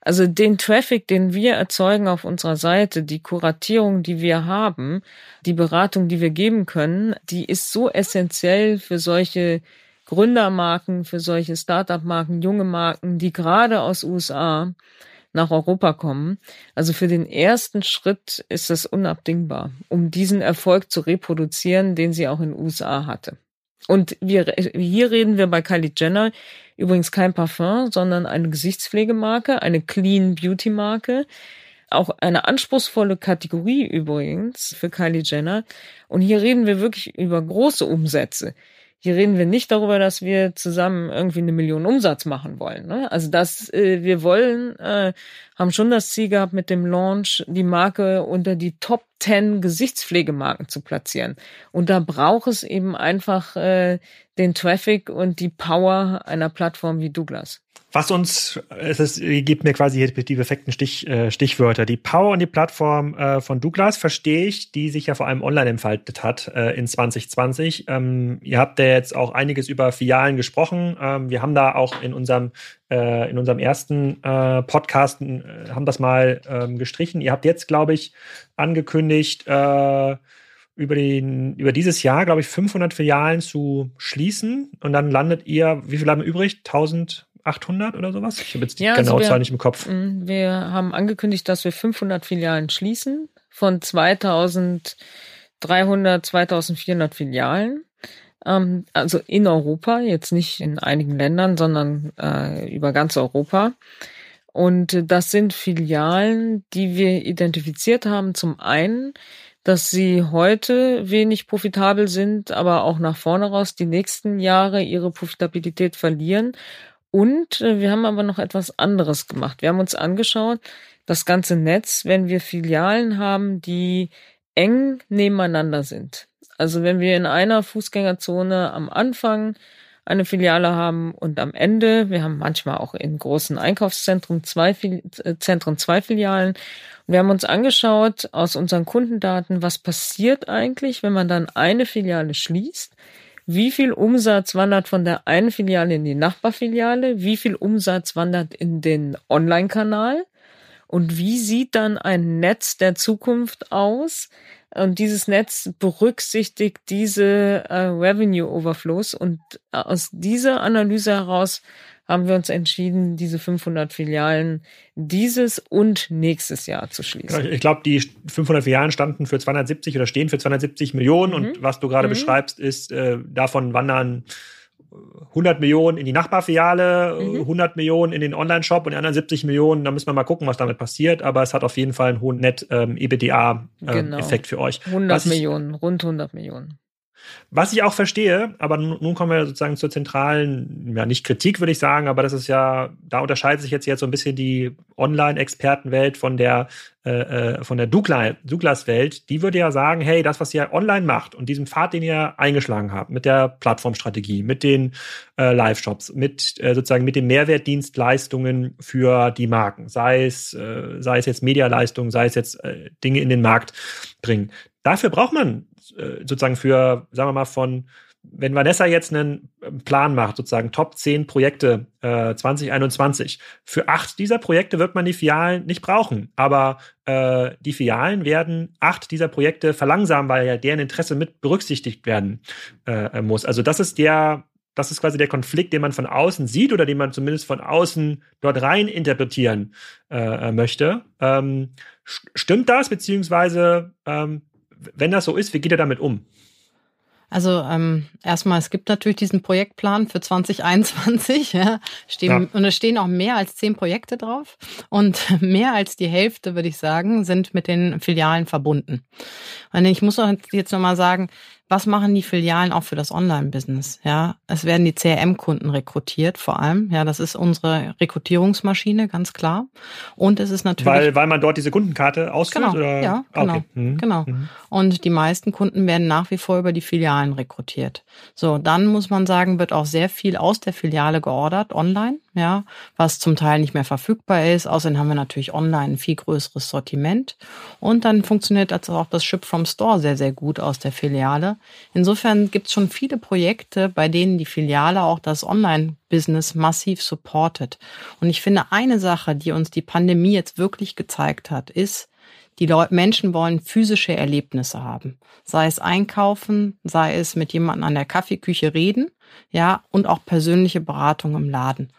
Also den Traffic, den wir erzeugen auf unserer Seite, die Kuratierung, die wir haben, die Beratung, die wir geben können, die ist so essentiell für solche Gründermarken, für solche Startup-Marken, junge Marken, die gerade aus USA nach Europa kommen. Also für den ersten Schritt ist das unabdingbar, um diesen Erfolg zu reproduzieren, den sie auch in USA hatte. Und wir, hier reden wir bei Kylie Jenner übrigens kein Parfum, sondern eine Gesichtspflegemarke, eine Clean Beauty Marke. Auch eine anspruchsvolle Kategorie übrigens für Kylie Jenner. Und hier reden wir wirklich über große Umsätze. Hier reden wir nicht darüber, dass wir zusammen irgendwie eine Million Umsatz machen wollen. Ne? Also das, äh, wir wollen, äh, haben schon das Ziel gehabt, mit dem Launch die Marke unter die Top 10 Gesichtspflegemarken zu platzieren. Und da braucht es eben einfach äh, den Traffic und die Power einer Plattform wie Douglas. Was uns, es ist, gibt mir quasi die perfekten Stich, äh, Stichwörter. Die Power und die Plattform äh, von Douglas verstehe ich, die sich ja vor allem online entfaltet hat äh, in 2020. Ähm, ihr habt ja jetzt auch einiges über Filialen gesprochen. Ähm, wir haben da auch in unserem in unserem ersten äh, Podcast haben das mal ähm, gestrichen. Ihr habt jetzt, glaube ich, angekündigt, über, den, über dieses Jahr, glaube ich, 500 Filialen zu schließen. Und dann landet ihr, wie viel haben wir übrig? 1800 oder sowas? Ich habe jetzt die ja, genaue also Zahl nicht im Kopf. Mm, wir haben angekündigt, dass wir 500 Filialen schließen von 2300, 2400 Filialen. Ähm, also in Europa, jetzt nicht in einigen Ländern, sondern äh, über ganz Europa. Und das sind Filialen, die wir identifiziert haben. Zum einen, dass sie heute wenig profitabel sind, aber auch nach vorne raus die nächsten Jahre ihre Profitabilität verlieren. Und äh, wir haben aber noch etwas anderes gemacht. Wir haben uns angeschaut, das ganze Netz, wenn wir Filialen haben, die eng nebeneinander sind. Also wenn wir in einer Fußgängerzone am Anfang eine Filiale haben und am Ende, wir haben manchmal auch in großen Einkaufszentren zwei, äh, Zentren zwei Filialen. wir haben uns angeschaut aus unseren Kundendaten, was passiert eigentlich, wenn man dann eine Filiale schließt. Wie viel Umsatz wandert von der einen Filiale in die Nachbarfiliale? Wie viel Umsatz wandert in den Online-Kanal? Und wie sieht dann ein Netz der Zukunft aus? Und dieses Netz berücksichtigt diese äh, Revenue Overflows. Und äh, aus dieser Analyse heraus haben wir uns entschieden, diese 500 Filialen dieses und nächstes Jahr zu schließen. Ich glaube, die 500 Filialen standen für 270 oder stehen für 270 Millionen. Mhm. Und was du gerade mhm. beschreibst, ist, äh, davon wandern 100 Millionen in die Nachbarfiliale, mhm. 100 Millionen in den Online-Shop und die anderen 70 Millionen, da müssen wir mal gucken, was damit passiert, aber es hat auf jeden Fall einen hohen Net-EBITDA-Effekt ähm, genau. für euch. 100 was Millionen, rund 100 Millionen. Was ich auch verstehe, aber nun kommen wir sozusagen zur zentralen, ja nicht Kritik würde ich sagen, aber das ist ja, da unterscheidet sich jetzt jetzt so ein bisschen die Online-Expertenwelt von der äh, äh von der Douglas-Welt. Die würde ja sagen, hey, das, was ihr online macht und diesem Pfad, den ihr eingeschlagen habt, mit der Plattformstrategie, mit den äh, Live-Shops, mit äh, sozusagen mit den Mehrwertdienstleistungen für die Marken, sei es äh, sei es jetzt Medialeistungen, sei es jetzt äh, Dinge in den Markt bringen. Dafür braucht man sozusagen für, sagen wir mal, von, wenn Vanessa jetzt einen Plan macht, sozusagen Top 10 Projekte äh, 2021, für acht dieser Projekte wird man die Filialen nicht brauchen. Aber äh, die Filialen werden acht dieser Projekte verlangsamen, weil ja deren Interesse mit berücksichtigt werden äh, muss. Also das ist der, das ist quasi der Konflikt, den man von außen sieht oder den man zumindest von außen dort rein interpretieren äh, möchte. Ähm, stimmt das, beziehungsweise ähm, wenn das so ist, wie geht er damit um? Also ähm, erstmal, es gibt natürlich diesen Projektplan für 2021. Ja, stehen, ja. Und es stehen auch mehr als zehn Projekte drauf. Und mehr als die Hälfte, würde ich sagen, sind mit den Filialen verbunden. Und ich muss auch jetzt nochmal sagen, was machen die Filialen auch für das Online-Business? Ja, es werden die CRM-Kunden rekrutiert, vor allem. Ja, das ist unsere Rekrutierungsmaschine, ganz klar. Und es ist natürlich. Weil, weil man dort diese Kundenkarte ausfüllt? Genau, oder? ja, ah, genau. Okay. Mhm. genau. Mhm. Und die meisten Kunden werden nach wie vor über die Filialen rekrutiert. So, dann muss man sagen, wird auch sehr viel aus der Filiale geordert, online ja, was zum Teil nicht mehr verfügbar ist. Außerdem haben wir natürlich online ein viel größeres Sortiment. Und dann funktioniert also auch das Ship from Store sehr, sehr gut aus der Filiale. Insofern gibt es schon viele Projekte, bei denen die Filiale auch das Online-Business massiv supportet. Und ich finde, eine Sache, die uns die Pandemie jetzt wirklich gezeigt hat, ist, die Leute, Menschen wollen physische Erlebnisse haben. Sei es einkaufen, sei es mit jemandem an der Kaffeeküche reden, ja, und auch persönliche Beratung im Laden.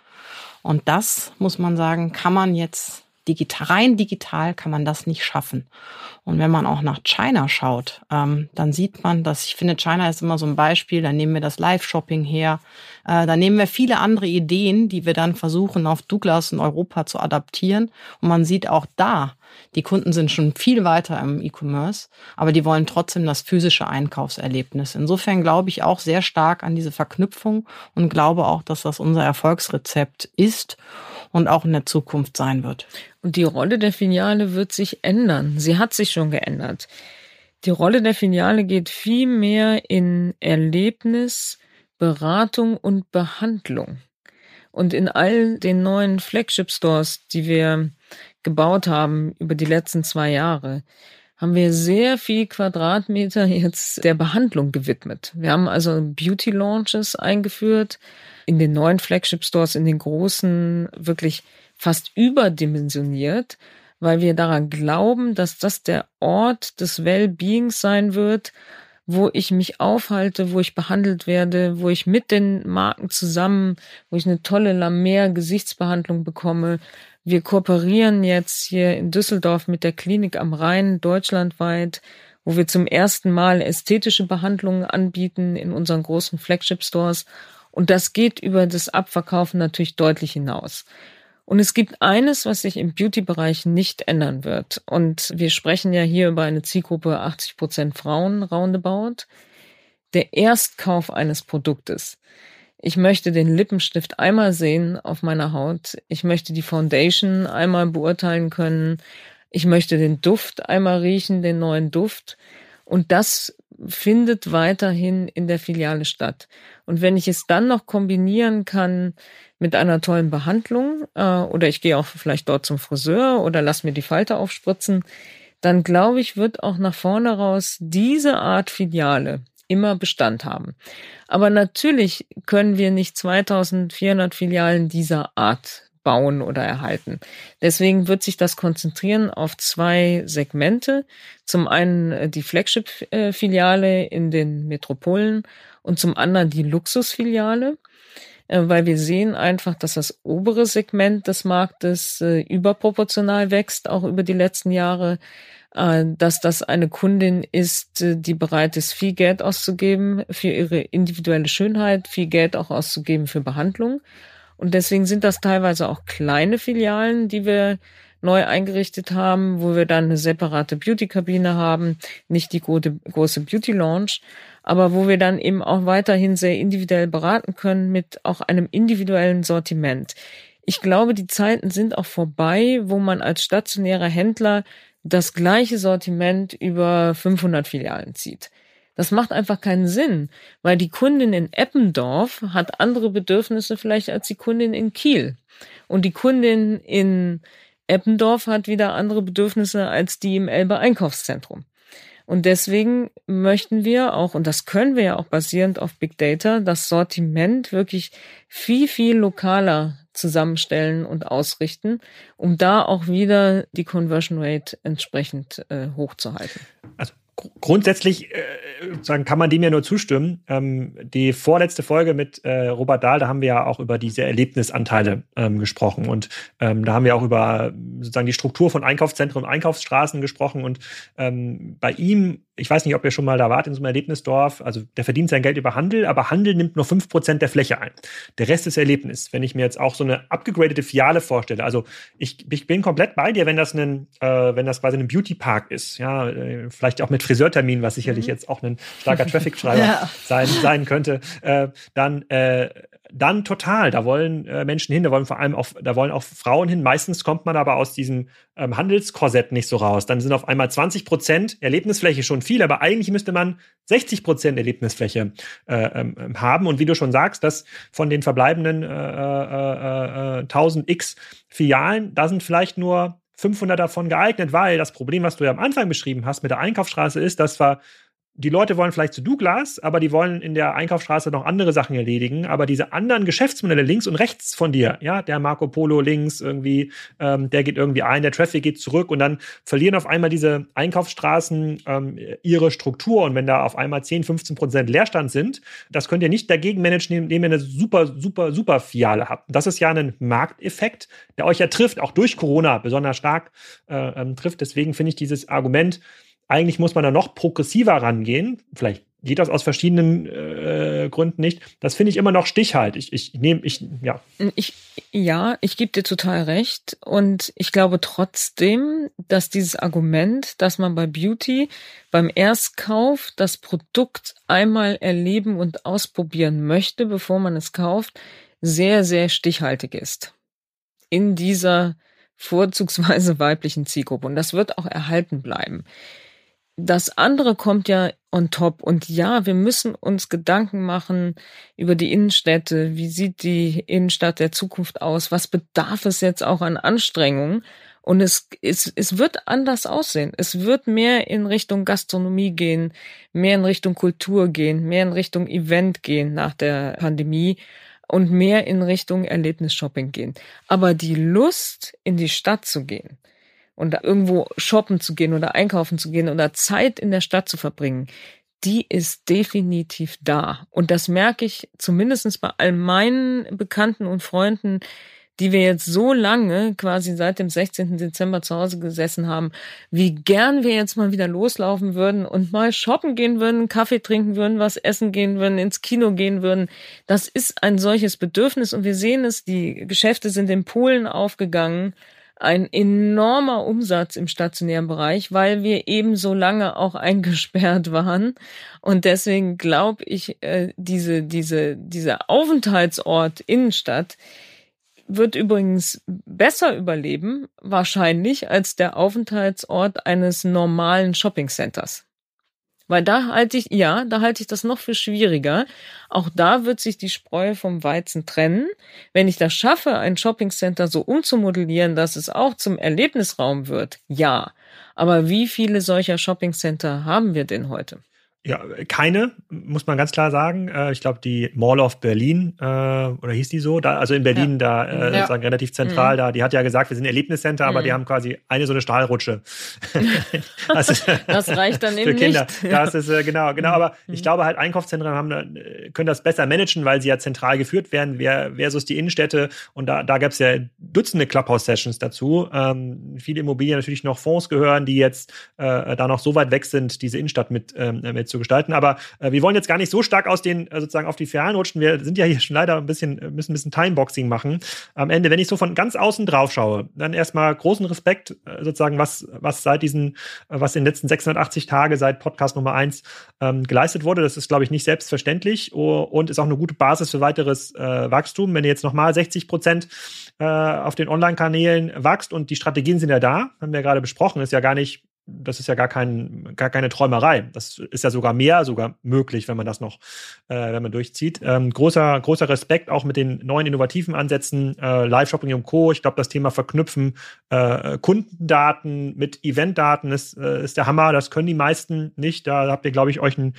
Und das, muss man sagen, kann man jetzt digital, rein digital kann man das nicht schaffen. Und wenn man auch nach China schaut, ähm, dann sieht man, dass ich finde, China ist immer so ein Beispiel, da nehmen wir das Live-Shopping her, äh, da nehmen wir viele andere Ideen, die wir dann versuchen auf Douglas in Europa zu adaptieren. Und man sieht auch da, die Kunden sind schon viel weiter im E-Commerce, aber die wollen trotzdem das physische Einkaufserlebnis. Insofern glaube ich auch sehr stark an diese Verknüpfung und glaube auch, dass das unser Erfolgsrezept ist und auch in der Zukunft sein wird. Und die Rolle der Filiale wird sich ändern. Sie hat sich schon geändert. Die Rolle der Filiale geht viel mehr in Erlebnis, Beratung und Behandlung. Und in all den neuen Flagship Stores, die wir gebaut haben über die letzten zwei Jahre, haben wir sehr viel Quadratmeter jetzt der Behandlung gewidmet. Wir haben also Beauty Launches eingeführt in den neuen Flagship Stores, in den großen, wirklich fast überdimensioniert, weil wir daran glauben, dass das der Ort des Wellbeings sein wird, wo ich mich aufhalte, wo ich behandelt werde, wo ich mit den Marken zusammen, wo ich eine tolle La Mer Gesichtsbehandlung bekomme. Wir kooperieren jetzt hier in Düsseldorf mit der Klinik am Rhein deutschlandweit, wo wir zum ersten Mal ästhetische Behandlungen anbieten in unseren großen Flagship Stores. Und das geht über das Abverkaufen natürlich deutlich hinaus. Und es gibt eines, was sich im Beauty-Bereich nicht ändern wird. Und wir sprechen ja hier über eine Zielgruppe 80 Prozent Frauen roundabout. Der Erstkauf eines Produktes. Ich möchte den Lippenstift einmal sehen auf meiner Haut. Ich möchte die Foundation einmal beurteilen können. Ich möchte den Duft einmal riechen, den neuen Duft. Und das findet weiterhin in der Filiale statt. Und wenn ich es dann noch kombinieren kann mit einer tollen Behandlung äh, oder ich gehe auch vielleicht dort zum Friseur oder lass mir die Falte aufspritzen, dann glaube ich, wird auch nach vorne raus diese Art Filiale immer Bestand haben. Aber natürlich können wir nicht 2400 Filialen dieser Art bauen oder erhalten. Deswegen wird sich das konzentrieren auf zwei Segmente. Zum einen äh, die Flagship-Filiale in den Metropolen und zum anderen die Luxusfiliale. Äh, weil wir sehen einfach, dass das obere Segment des Marktes äh, überproportional wächst, auch über die letzten Jahre, äh, dass das eine Kundin ist, die bereit ist, viel Geld auszugeben für ihre individuelle Schönheit, viel Geld auch auszugeben für Behandlung. Und deswegen sind das teilweise auch kleine Filialen, die wir neu eingerichtet haben, wo wir dann eine separate Beauty-Kabine haben, nicht die große, große Beauty-Lounge, aber wo wir dann eben auch weiterhin sehr individuell beraten können mit auch einem individuellen Sortiment. Ich glaube, die Zeiten sind auch vorbei, wo man als stationärer Händler das gleiche Sortiment über 500 Filialen zieht. Das macht einfach keinen Sinn, weil die Kundin in Eppendorf hat andere Bedürfnisse vielleicht als die Kundin in Kiel. Und die Kundin in Eppendorf hat wieder andere Bedürfnisse als die im Elbe Einkaufszentrum. Und deswegen möchten wir auch, und das können wir ja auch basierend auf Big Data, das Sortiment wirklich viel, viel lokaler zusammenstellen und ausrichten, um da auch wieder die Conversion Rate entsprechend äh, hochzuhalten. Also grundsätzlich äh, kann man dem ja nur zustimmen. Ähm, die vorletzte Folge mit äh, Robert Dahl, da haben wir ja auch über diese Erlebnisanteile ähm, gesprochen. Und ähm, da haben wir auch über sozusagen die Struktur von Einkaufszentren und Einkaufsstraßen gesprochen. Und ähm, bei ihm ich weiß nicht, ob ihr schon mal da wart in so einem Erlebnisdorf. Also der verdient sein Geld über Handel, aber Handel nimmt nur fünf Prozent der Fläche ein. Der Rest ist Erlebnis. Wenn ich mir jetzt auch so eine abgegradete Filiale vorstelle, also ich, ich bin komplett bei dir, wenn das ein, äh, wenn das quasi ein Beauty-Park ist, ja, äh, vielleicht auch mit Friseurtermin, was sicherlich mhm. jetzt auch ein starker Traffic-Schreiber ja. sein, sein könnte, äh, dann äh, dann total. Da wollen äh, Menschen hin, da wollen vor allem auch, da wollen auch Frauen hin. Meistens kommt man aber aus diesem ähm, Handelskorsett nicht so raus. Dann sind auf einmal 20 Prozent Erlebnisfläche schon viel, aber eigentlich müsste man 60 Prozent Erlebnisfläche äh, ähm, haben. Und wie du schon sagst, dass von den verbleibenden äh, äh, äh, 1000 äh, X Filialen, da sind vielleicht nur 500 davon geeignet, weil das Problem, was du ja am Anfang beschrieben hast mit der Einkaufsstraße, ist, dass wir die Leute wollen vielleicht zu Douglas, aber die wollen in der Einkaufsstraße noch andere Sachen erledigen. Aber diese anderen Geschäftsmodelle links und rechts von dir, ja, der Marco Polo links irgendwie, ähm, der geht irgendwie ein, der Traffic geht zurück und dann verlieren auf einmal diese Einkaufsstraßen ähm, ihre Struktur. Und wenn da auf einmal 10, 15 Prozent Leerstand sind, das könnt ihr nicht dagegen managen, indem ihr eine super, super, super Fiale habt. Das ist ja ein Markteffekt, der euch ja trifft, auch durch Corona besonders stark äh, ähm, trifft. Deswegen finde ich dieses Argument, eigentlich muss man da noch progressiver rangehen. Vielleicht geht das aus verschiedenen äh, Gründen nicht. Das finde ich immer noch stichhalt. Ich, ich nehme, ich, ja. Ich, ja, ich gebe dir total recht. Und ich glaube trotzdem, dass dieses Argument, dass man bei Beauty beim Erstkauf das Produkt einmal erleben und ausprobieren möchte, bevor man es kauft, sehr, sehr stichhaltig ist. In dieser vorzugsweise weiblichen Zielgruppe. Und das wird auch erhalten bleiben das andere kommt ja on top. Und ja, wir müssen uns Gedanken machen über die Innenstädte. Wie sieht die Innenstadt der Zukunft aus? Was bedarf es jetzt auch an Anstrengungen? Und es, es, es wird anders aussehen. Es wird mehr in Richtung Gastronomie gehen, mehr in Richtung Kultur gehen, mehr in Richtung Event gehen nach der Pandemie und mehr in Richtung Erlebnisshopping gehen. Aber die Lust, in die Stadt zu gehen, und irgendwo shoppen zu gehen oder einkaufen zu gehen oder Zeit in der Stadt zu verbringen, die ist definitiv da. Und das merke ich zumindestens bei all meinen Bekannten und Freunden, die wir jetzt so lange quasi seit dem 16. Dezember zu Hause gesessen haben, wie gern wir jetzt mal wieder loslaufen würden und mal shoppen gehen würden, Kaffee trinken würden, was essen gehen würden, ins Kino gehen würden. Das ist ein solches Bedürfnis und wir sehen es, die Geschäfte sind in Polen aufgegangen ein enormer Umsatz im stationären Bereich, weil wir eben so lange auch eingesperrt waren. Und deswegen glaube ich, äh, diese, diese, dieser Aufenthaltsort Innenstadt wird übrigens besser überleben, wahrscheinlich, als der Aufenthaltsort eines normalen Shoppingcenters. Weil da halte ich, ja, da halte ich das noch für schwieriger. Auch da wird sich die Spreu vom Weizen trennen. Wenn ich das schaffe, ein Shoppingcenter so umzumodellieren, dass es auch zum Erlebnisraum wird, ja. Aber wie viele solcher Shoppingcenter haben wir denn heute? Ja, keine, muss man ganz klar sagen. Äh, ich glaube, die Mall of Berlin, äh, oder hieß die so, da, also in Berlin, ja. da äh, ja. sozusagen relativ zentral, mhm. da, die hat ja gesagt, wir sind Erlebniscenter, mhm. aber die haben quasi eine so eine Stahlrutsche. das, ist, das, reicht dann eben für Kinder. nicht. Das ist genau, genau. Aber mhm. ich glaube halt, Einkaufszentren haben, können das besser managen, weil sie ja zentral geführt werden, versus die Innenstädte. Und da, da gab es ja Dutzende Clubhouse-Sessions dazu. Ähm, viele Immobilien natürlich noch Fonds gehören, die jetzt äh, da noch so weit weg sind, diese Innenstadt mit, ähm, mit zu zu gestalten. Aber äh, wir wollen jetzt gar nicht so stark aus den äh, sozusagen auf die Ferien rutschen. Wir sind ja hier schon leider ein bisschen, äh, müssen ein bisschen Timeboxing machen. Am Ende, wenn ich so von ganz außen drauf schaue, dann erstmal großen Respekt, äh, sozusagen, was, was seit diesen, äh, was in den letzten 680 Tage seit Podcast Nummer eins ähm, geleistet wurde. Das ist, glaube ich, nicht selbstverständlich und ist auch eine gute Basis für weiteres äh, Wachstum. Wenn ihr jetzt nochmal 60 Prozent auf den Online-Kanälen wächst und die Strategien sind ja da, haben wir ja gerade besprochen, ist ja gar nicht das ist ja gar, kein, gar keine Träumerei. Das ist ja sogar mehr, sogar möglich, wenn man das noch, äh, wenn man durchzieht. Ähm, großer, großer Respekt auch mit den neuen innovativen Ansätzen, äh, Live-Shopping und Co. Ich glaube, das Thema Verknüpfen äh, Kundendaten mit Eventdaten ist, äh, ist der Hammer. Das können die meisten nicht. Da habt ihr, glaube ich, euch einen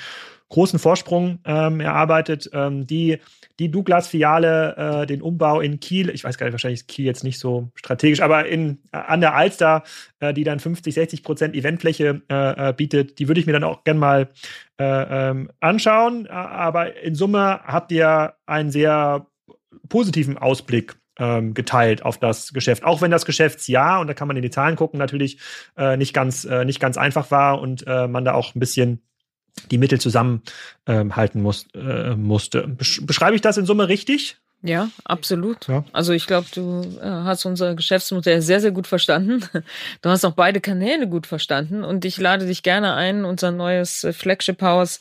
großen Vorsprung ähm, erarbeitet. Ähm, die die Douglas-Filiale, äh, den Umbau in Kiel, ich weiß gar nicht, wahrscheinlich ist Kiel jetzt nicht so strategisch, aber in, äh, an der Alster, äh, die dann 50, 60 Prozent Eventfläche äh, äh, bietet, die würde ich mir dann auch gern mal äh, ähm, anschauen. Aber in Summe habt ihr einen sehr positiven Ausblick ähm, geteilt auf das Geschäft. Auch wenn das Geschäftsjahr, und da kann man in die Zahlen gucken, natürlich nicht, ganz, nicht ganz einfach war und man da auch ein bisschen die Mittel zusammenhalten ähm, muss, äh, musste. Beschreibe ich das in Summe richtig? Ja, absolut. Ja. Also ich glaube, du äh, hast unser Geschäftsmodell sehr, sehr gut verstanden. Du hast auch beide Kanäle gut verstanden und ich lade dich gerne ein, unser neues äh, Flagship House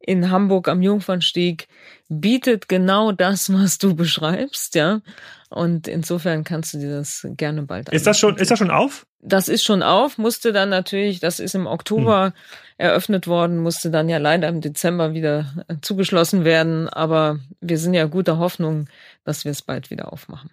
in Hamburg am Jungfernstieg bietet genau das, was du beschreibst, ja. Und insofern kannst du dir das gerne bald Ist das schon, ist das schon auf? Das ist schon auf, musste dann natürlich, das ist im Oktober hm. eröffnet worden, musste dann ja leider im Dezember wieder zugeschlossen werden. Aber wir sind ja guter Hoffnung, dass wir es bald wieder aufmachen.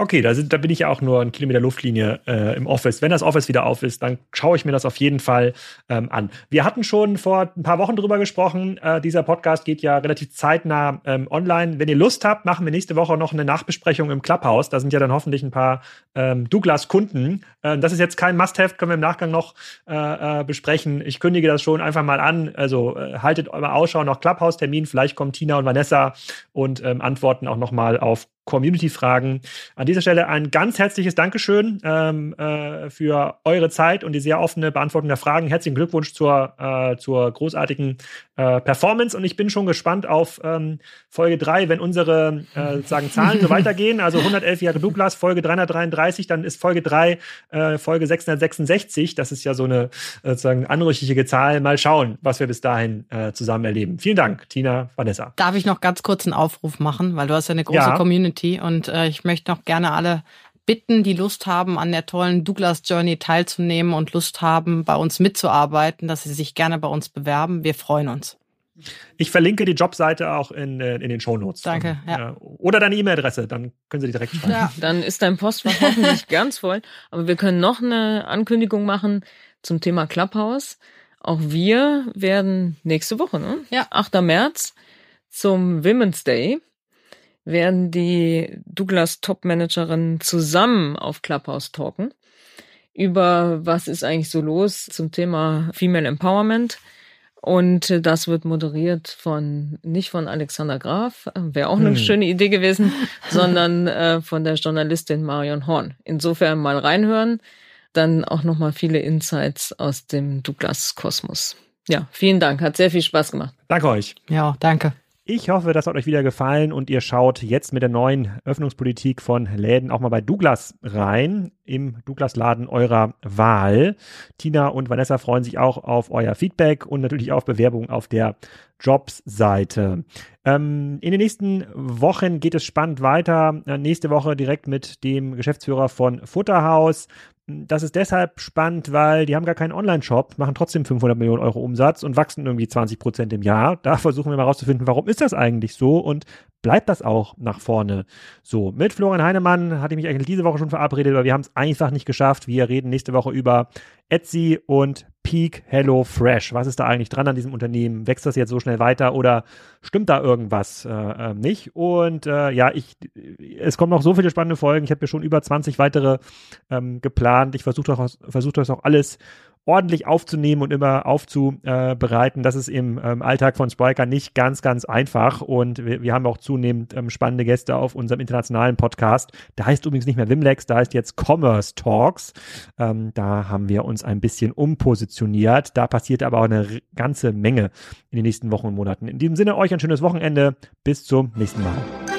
Okay, da, sind, da bin ich ja auch nur einen Kilometer Luftlinie äh, im Office. Wenn das Office wieder auf ist, dann schaue ich mir das auf jeden Fall ähm, an. Wir hatten schon vor ein paar Wochen drüber gesprochen. Äh, dieser Podcast geht ja relativ zeitnah ähm, online. Wenn ihr Lust habt, machen wir nächste Woche noch eine Nachbesprechung im Clubhouse. Da sind ja dann hoffentlich ein paar ähm, Douglas-Kunden. Äh, das ist jetzt kein Must-Have, können wir im Nachgang noch äh, äh, besprechen. Ich kündige das schon einfach mal an. Also äh, haltet eure Ausschau nach Clubhouse-Termin. Vielleicht kommen Tina und Vanessa und ähm, antworten auch noch mal auf Community-Fragen. An dieser Stelle ein ganz herzliches Dankeschön ähm, äh, für eure Zeit und die sehr offene Beantwortung der Fragen. Herzlichen Glückwunsch zur, äh, zur großartigen äh, Performance und ich bin schon gespannt auf ähm, Folge 3, wenn unsere äh, sozusagen Zahlen so weitergehen. Also 111 Jahre Douglas, Folge 333, dann ist Folge 3 äh, Folge 666. Das ist ja so eine äh, sozusagen anrüchige Zahl. Mal schauen, was wir bis dahin zusammen erleben. Vielen Dank, Tina, Vanessa. Darf ich noch ganz kurz einen Aufruf machen, weil du hast ja eine große ja. Community Community und äh, ich möchte noch gerne alle bitten, die Lust haben, an der tollen Douglas Journey teilzunehmen und Lust haben, bei uns mitzuarbeiten, dass sie sich gerne bei uns bewerben. Wir freuen uns. Ich verlinke die Jobseite auch in, äh, in den Show Notes. Danke. Ja. Oder deine E-Mail-Adresse, dann können Sie die direkt schreiben. Ja, dann ist dein Postfach hoffentlich ganz voll. Aber wir können noch eine Ankündigung machen zum Thema Clubhouse. Auch wir werden nächste Woche, ne? Ja. 8. März zum Women's Day werden die Douglas Top-Managerinnen zusammen auf Clubhouse talken über was ist eigentlich so los zum Thema Female Empowerment. Und das wird moderiert von, nicht von Alexander Graf, wäre auch eine hm. schöne Idee gewesen, sondern äh, von der Journalistin Marion Horn. Insofern mal reinhören, dann auch nochmal viele Insights aus dem Douglas Kosmos. Ja, vielen Dank, hat sehr viel Spaß gemacht. Danke euch. Ja, danke. Ich hoffe, das hat euch wieder gefallen und ihr schaut jetzt mit der neuen Öffnungspolitik von Läden auch mal bei Douglas rein, im Douglas-Laden eurer Wahl. Tina und Vanessa freuen sich auch auf euer Feedback und natürlich auf Bewerbungen auf der Jobs-Seite. Ähm, in den nächsten Wochen geht es spannend weiter. Nächste Woche direkt mit dem Geschäftsführer von Futterhaus. Das ist deshalb spannend, weil die haben gar keinen Online-Shop, machen trotzdem 500 Millionen Euro Umsatz und wachsen irgendwie 20 Prozent im Jahr. Da versuchen wir mal rauszufinden, warum ist das eigentlich so und bleibt das auch nach vorne so. Mit Florian Heinemann hatte ich mich eigentlich diese Woche schon verabredet, aber wir haben es einfach nicht geschafft. Wir reden nächste Woche über Etsy und Peak Hello Fresh. Was ist da eigentlich dran an diesem Unternehmen? Wächst das jetzt so schnell weiter oder stimmt da irgendwas äh, äh, nicht? Und äh, ja, ich, es kommen noch so viele spannende Folgen. Ich habe mir schon über 20 weitere ähm, geplant. Ich versuche versuch das auch alles ordentlich aufzunehmen und immer aufzubereiten. Das ist im ähm, Alltag von Spriker nicht ganz, ganz einfach. Und wir, wir haben auch zunehmend ähm, spannende Gäste auf unserem internationalen Podcast. Da heißt übrigens nicht mehr Wimlex, da heißt jetzt Commerce Talks. Ähm, da haben wir uns ein bisschen umpositioniert. Da passiert aber auch eine ganze Menge in den nächsten Wochen und Monaten. In diesem Sinne euch ein schönes Wochenende. Bis zum nächsten Mal.